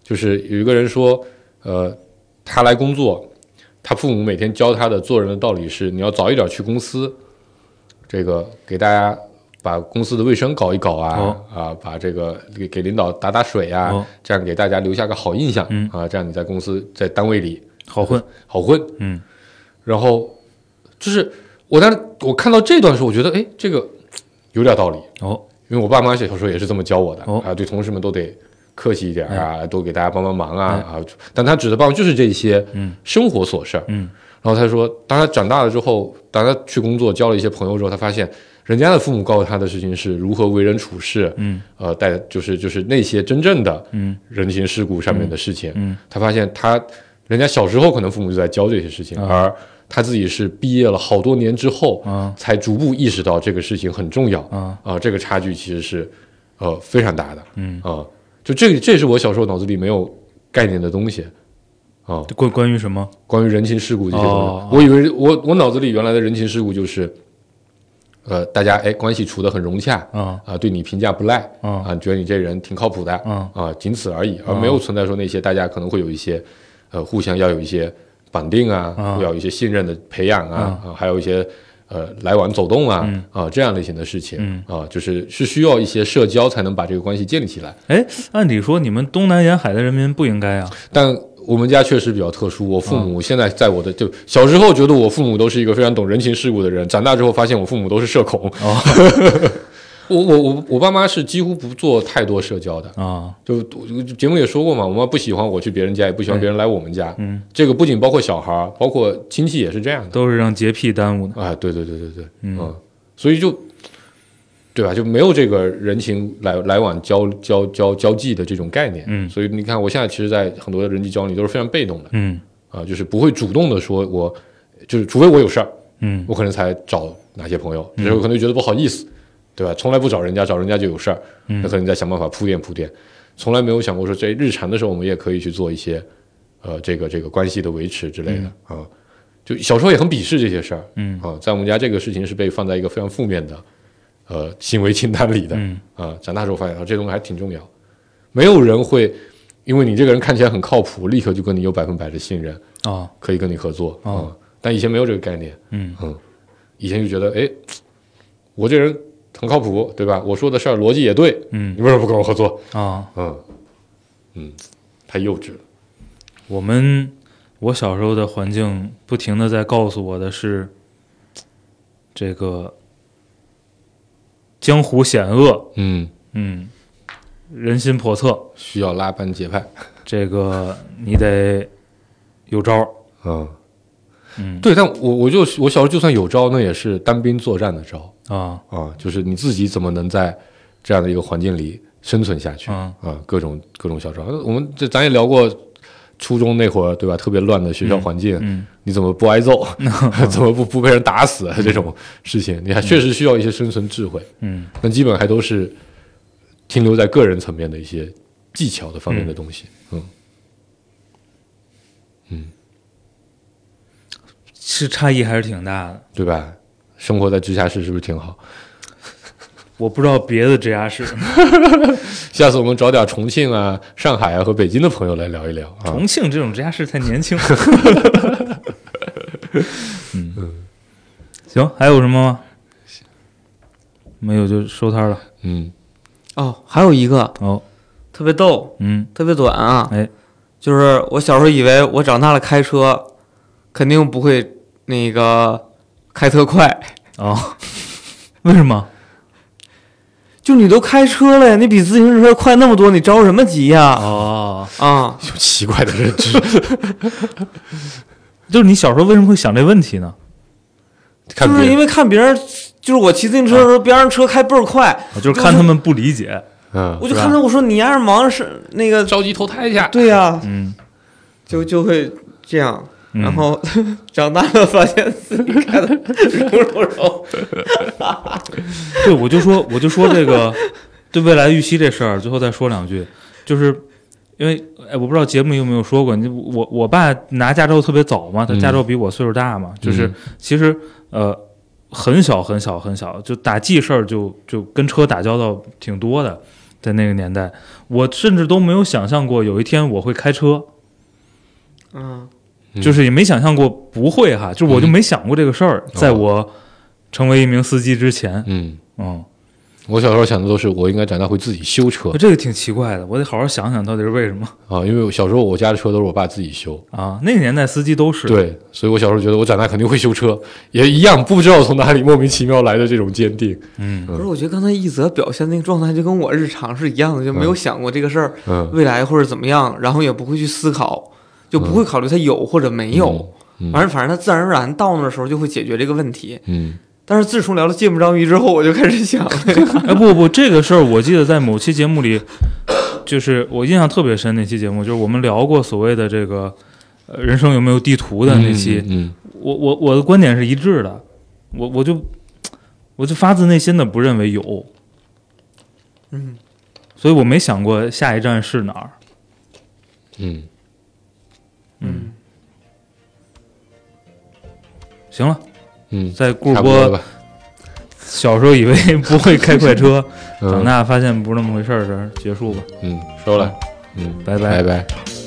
就是有一个人说，呃，他来工作，他父母每天教他的做人的道理是，你要早一点去公司，这个给大家。把公司的卫生搞一搞啊、哦啊，把这个给给领导打打水啊，哦这样给大家留下个好印象、嗯啊，这样你在公司在单位里好混，好混。嗯然后就是我当时我看到这段时候，我觉得哎，这个有点道理，哦。因为我爸妈小时候也是这么教我的、哦。啊，对同事们都得客气一点啊，多给大家帮帮忙啊、哎。啊。但他指的帮忙就是这些嗯。生活琐事儿。嗯。然后他说，当他长大了之后，当他去工作交了一些朋友之后，他发现人家的父母告诉他的事情是如何为人处事，嗯。呃，带就是就是那些真正的嗯。人情世故上面的事情。嗯。他发现他人家小时候可能父母就在教这些事情，啊。而他自己是毕业了好多年之后，啊。才逐步意识到这个事情很重要。啊。啊、这个差距其实是呃非常大的。嗯，啊、就这这是我小时候脑子里没有概念的东西。啊、关关于什么？关于人情世故这些东西，哦我以为我我脑子里原来的人情世故就是，呃，大家哎关系处的很融洽啊。啊，对你评价不赖啊。啊，觉得你这人挺靠谱的啊。啊，仅此而已，而没有存在说那些大家可能会有一些呃互相要有一些绑定啊，啊。要有一些信任的培养啊啊。啊，还有一些呃来往走动啊嗯。啊这样类型的事情嗯。啊，就是是需要一些社交才能把这个关系建立起来，哎，按理说你们东南沿海的人民不应该啊？但我们家确实比较特殊，我父嗯母现在在我的就小时候觉得我父母都是一个非常懂人情世故的人，长大之后发现我父母都是社恐。哦 我我我我爸妈是几乎不做太多社交的，啊就我节目也说过嘛，我妈不喜欢我去别人家，也不喜欢别人来我们家。嗯，这个不仅包括小孩儿，包括亲戚也是这样的。都是让洁癖耽误的。啊，对对对对对，嗯所以就对吧，就没有这个人情来来往交交交交际的这种概念。嗯所以你看，我现在其实，在很多的人际交往里都是非常被动的。嗯啊，就是不会主动的说我，就是除非我有事儿，嗯我可能才找哪些朋友，有时候可能觉得不好意思，对吧？从来不找人家，找人家就有事儿，嗯。那可能再想办法铺垫铺垫，从来没有想过说在日常的时候我们也可以去做一些，呃，这个这个关系的维持之类的啊。就小时候也很鄙视这些事儿嗯。啊，在我们家这个事情是被放在一个非常负面的呃行为清单里的嗯。啊。长大之后发现啊，这东西还挺重要，没有人会因为你这个人看起来很靠谱，立刻就跟你有百分百的信任。啊可以跟你合作啊、哦但以前没有这个概念，嗯。以前就觉得，哎，我这人很靠谱，对吧？我说的事儿逻辑也对，嗯你为什么不跟我合作？啊，嗯嗯，太幼稚了。我们我小时候的环境不停的在告诉我的是，这个江湖险恶，嗯，嗯，人心叵测，需要拉帮结派。这个你得有招儿。嗯，嗯对，但我我就我小时候就算有招，那也是单兵作战的招啊啊，就是你自己怎么能在这样的一个环境里生存下去啊啊？各种各种小招。我们这咱也聊过。初中那会儿，对吧？特别乱的学校环境，嗯你怎么不挨揍？怎么不不被人打死？这种事情，你还确实需要一些生存智慧。嗯那基本还都是停留在个人层面的一些技巧的方面的东西。嗯是差异还是挺大的。对吧？生活在直辖市是不是挺好？我不知道别的直辖市，下次我们找点重庆啊、上海啊和北京的朋友来聊一聊啊。重庆这种直辖市太年轻。嗯，行，还有什么吗？没有就收摊了。嗯哦，还有一个哦，特别逗，嗯特别短啊，哎，就是我小时候以为我长大了开车肯定不会那个开特快，哦，为什么？就你都开车了呀，你比自行车快那么多，你着什么急呀？哦，啊，有奇怪的认知，就是你小时候为什么会想这问题呢？就是因为看别人，就是我骑自行车的时候，别人车开倍儿快，啊就是看他们不理解。嗯，我就看着我说你要是忙是那个，着急投胎去，对呀、嗯，就就会这样。嗯。然后 长大了发现自己开的柔柔柔，对，我就说，我就说这个对未来预期这事儿，最后再说两句，就是因为哎，我不知道节目有没有说过，你我我爸拿驾照特别早嘛，他嗯。驾照比我岁数大嘛，就是嗯。其实呃很小很小很小，就打记事儿就就跟车打交道挺多的，在那个年代，我甚至都没有想象过有一天我会开车，嗯，嗯就是也没想象过不会哈，就我就没想过这个事儿，在我成为一名司机之前，嗯，嗯。我小时候想的都是我应该长大会自己修车。这个挺奇怪的，我得好好想想到底是为什么。啊，因为我小时候我家的车都是我爸自己修，啊？那个年代司机都是，对，所以我小时候觉得我长大肯定会修车，也一样不知道从哪里莫名其妙来的这种坚定，嗯，不是，我觉得刚才一泽表现那个状态就跟我日常是一样的，就没有想过这个事儿嗯，未来或者怎么样，然后也不会去思考，就不会考虑它有或者没有，嗯，反正反正它自然而然到那的时候就会解决这个问题。嗯。但是自从聊了芥末章鱼之后，我就开始想，哎不不，这个事儿我记得在某期节目里，就是我印象特别深那期节目，就是我们聊过所谓的这个呃人生有没有地图的那期，嗯。我我我的观点是一致的，我我就我就发自内心的不认为有，嗯，所以我没想过下一站是哪儿。嗯嗯，行了，嗯，在顾主播差不多了吧，小时候以为 不会开快车，长嗯大发现不是那么回事儿，这儿结束吧，嗯，收了，嗯，拜拜。拜拜。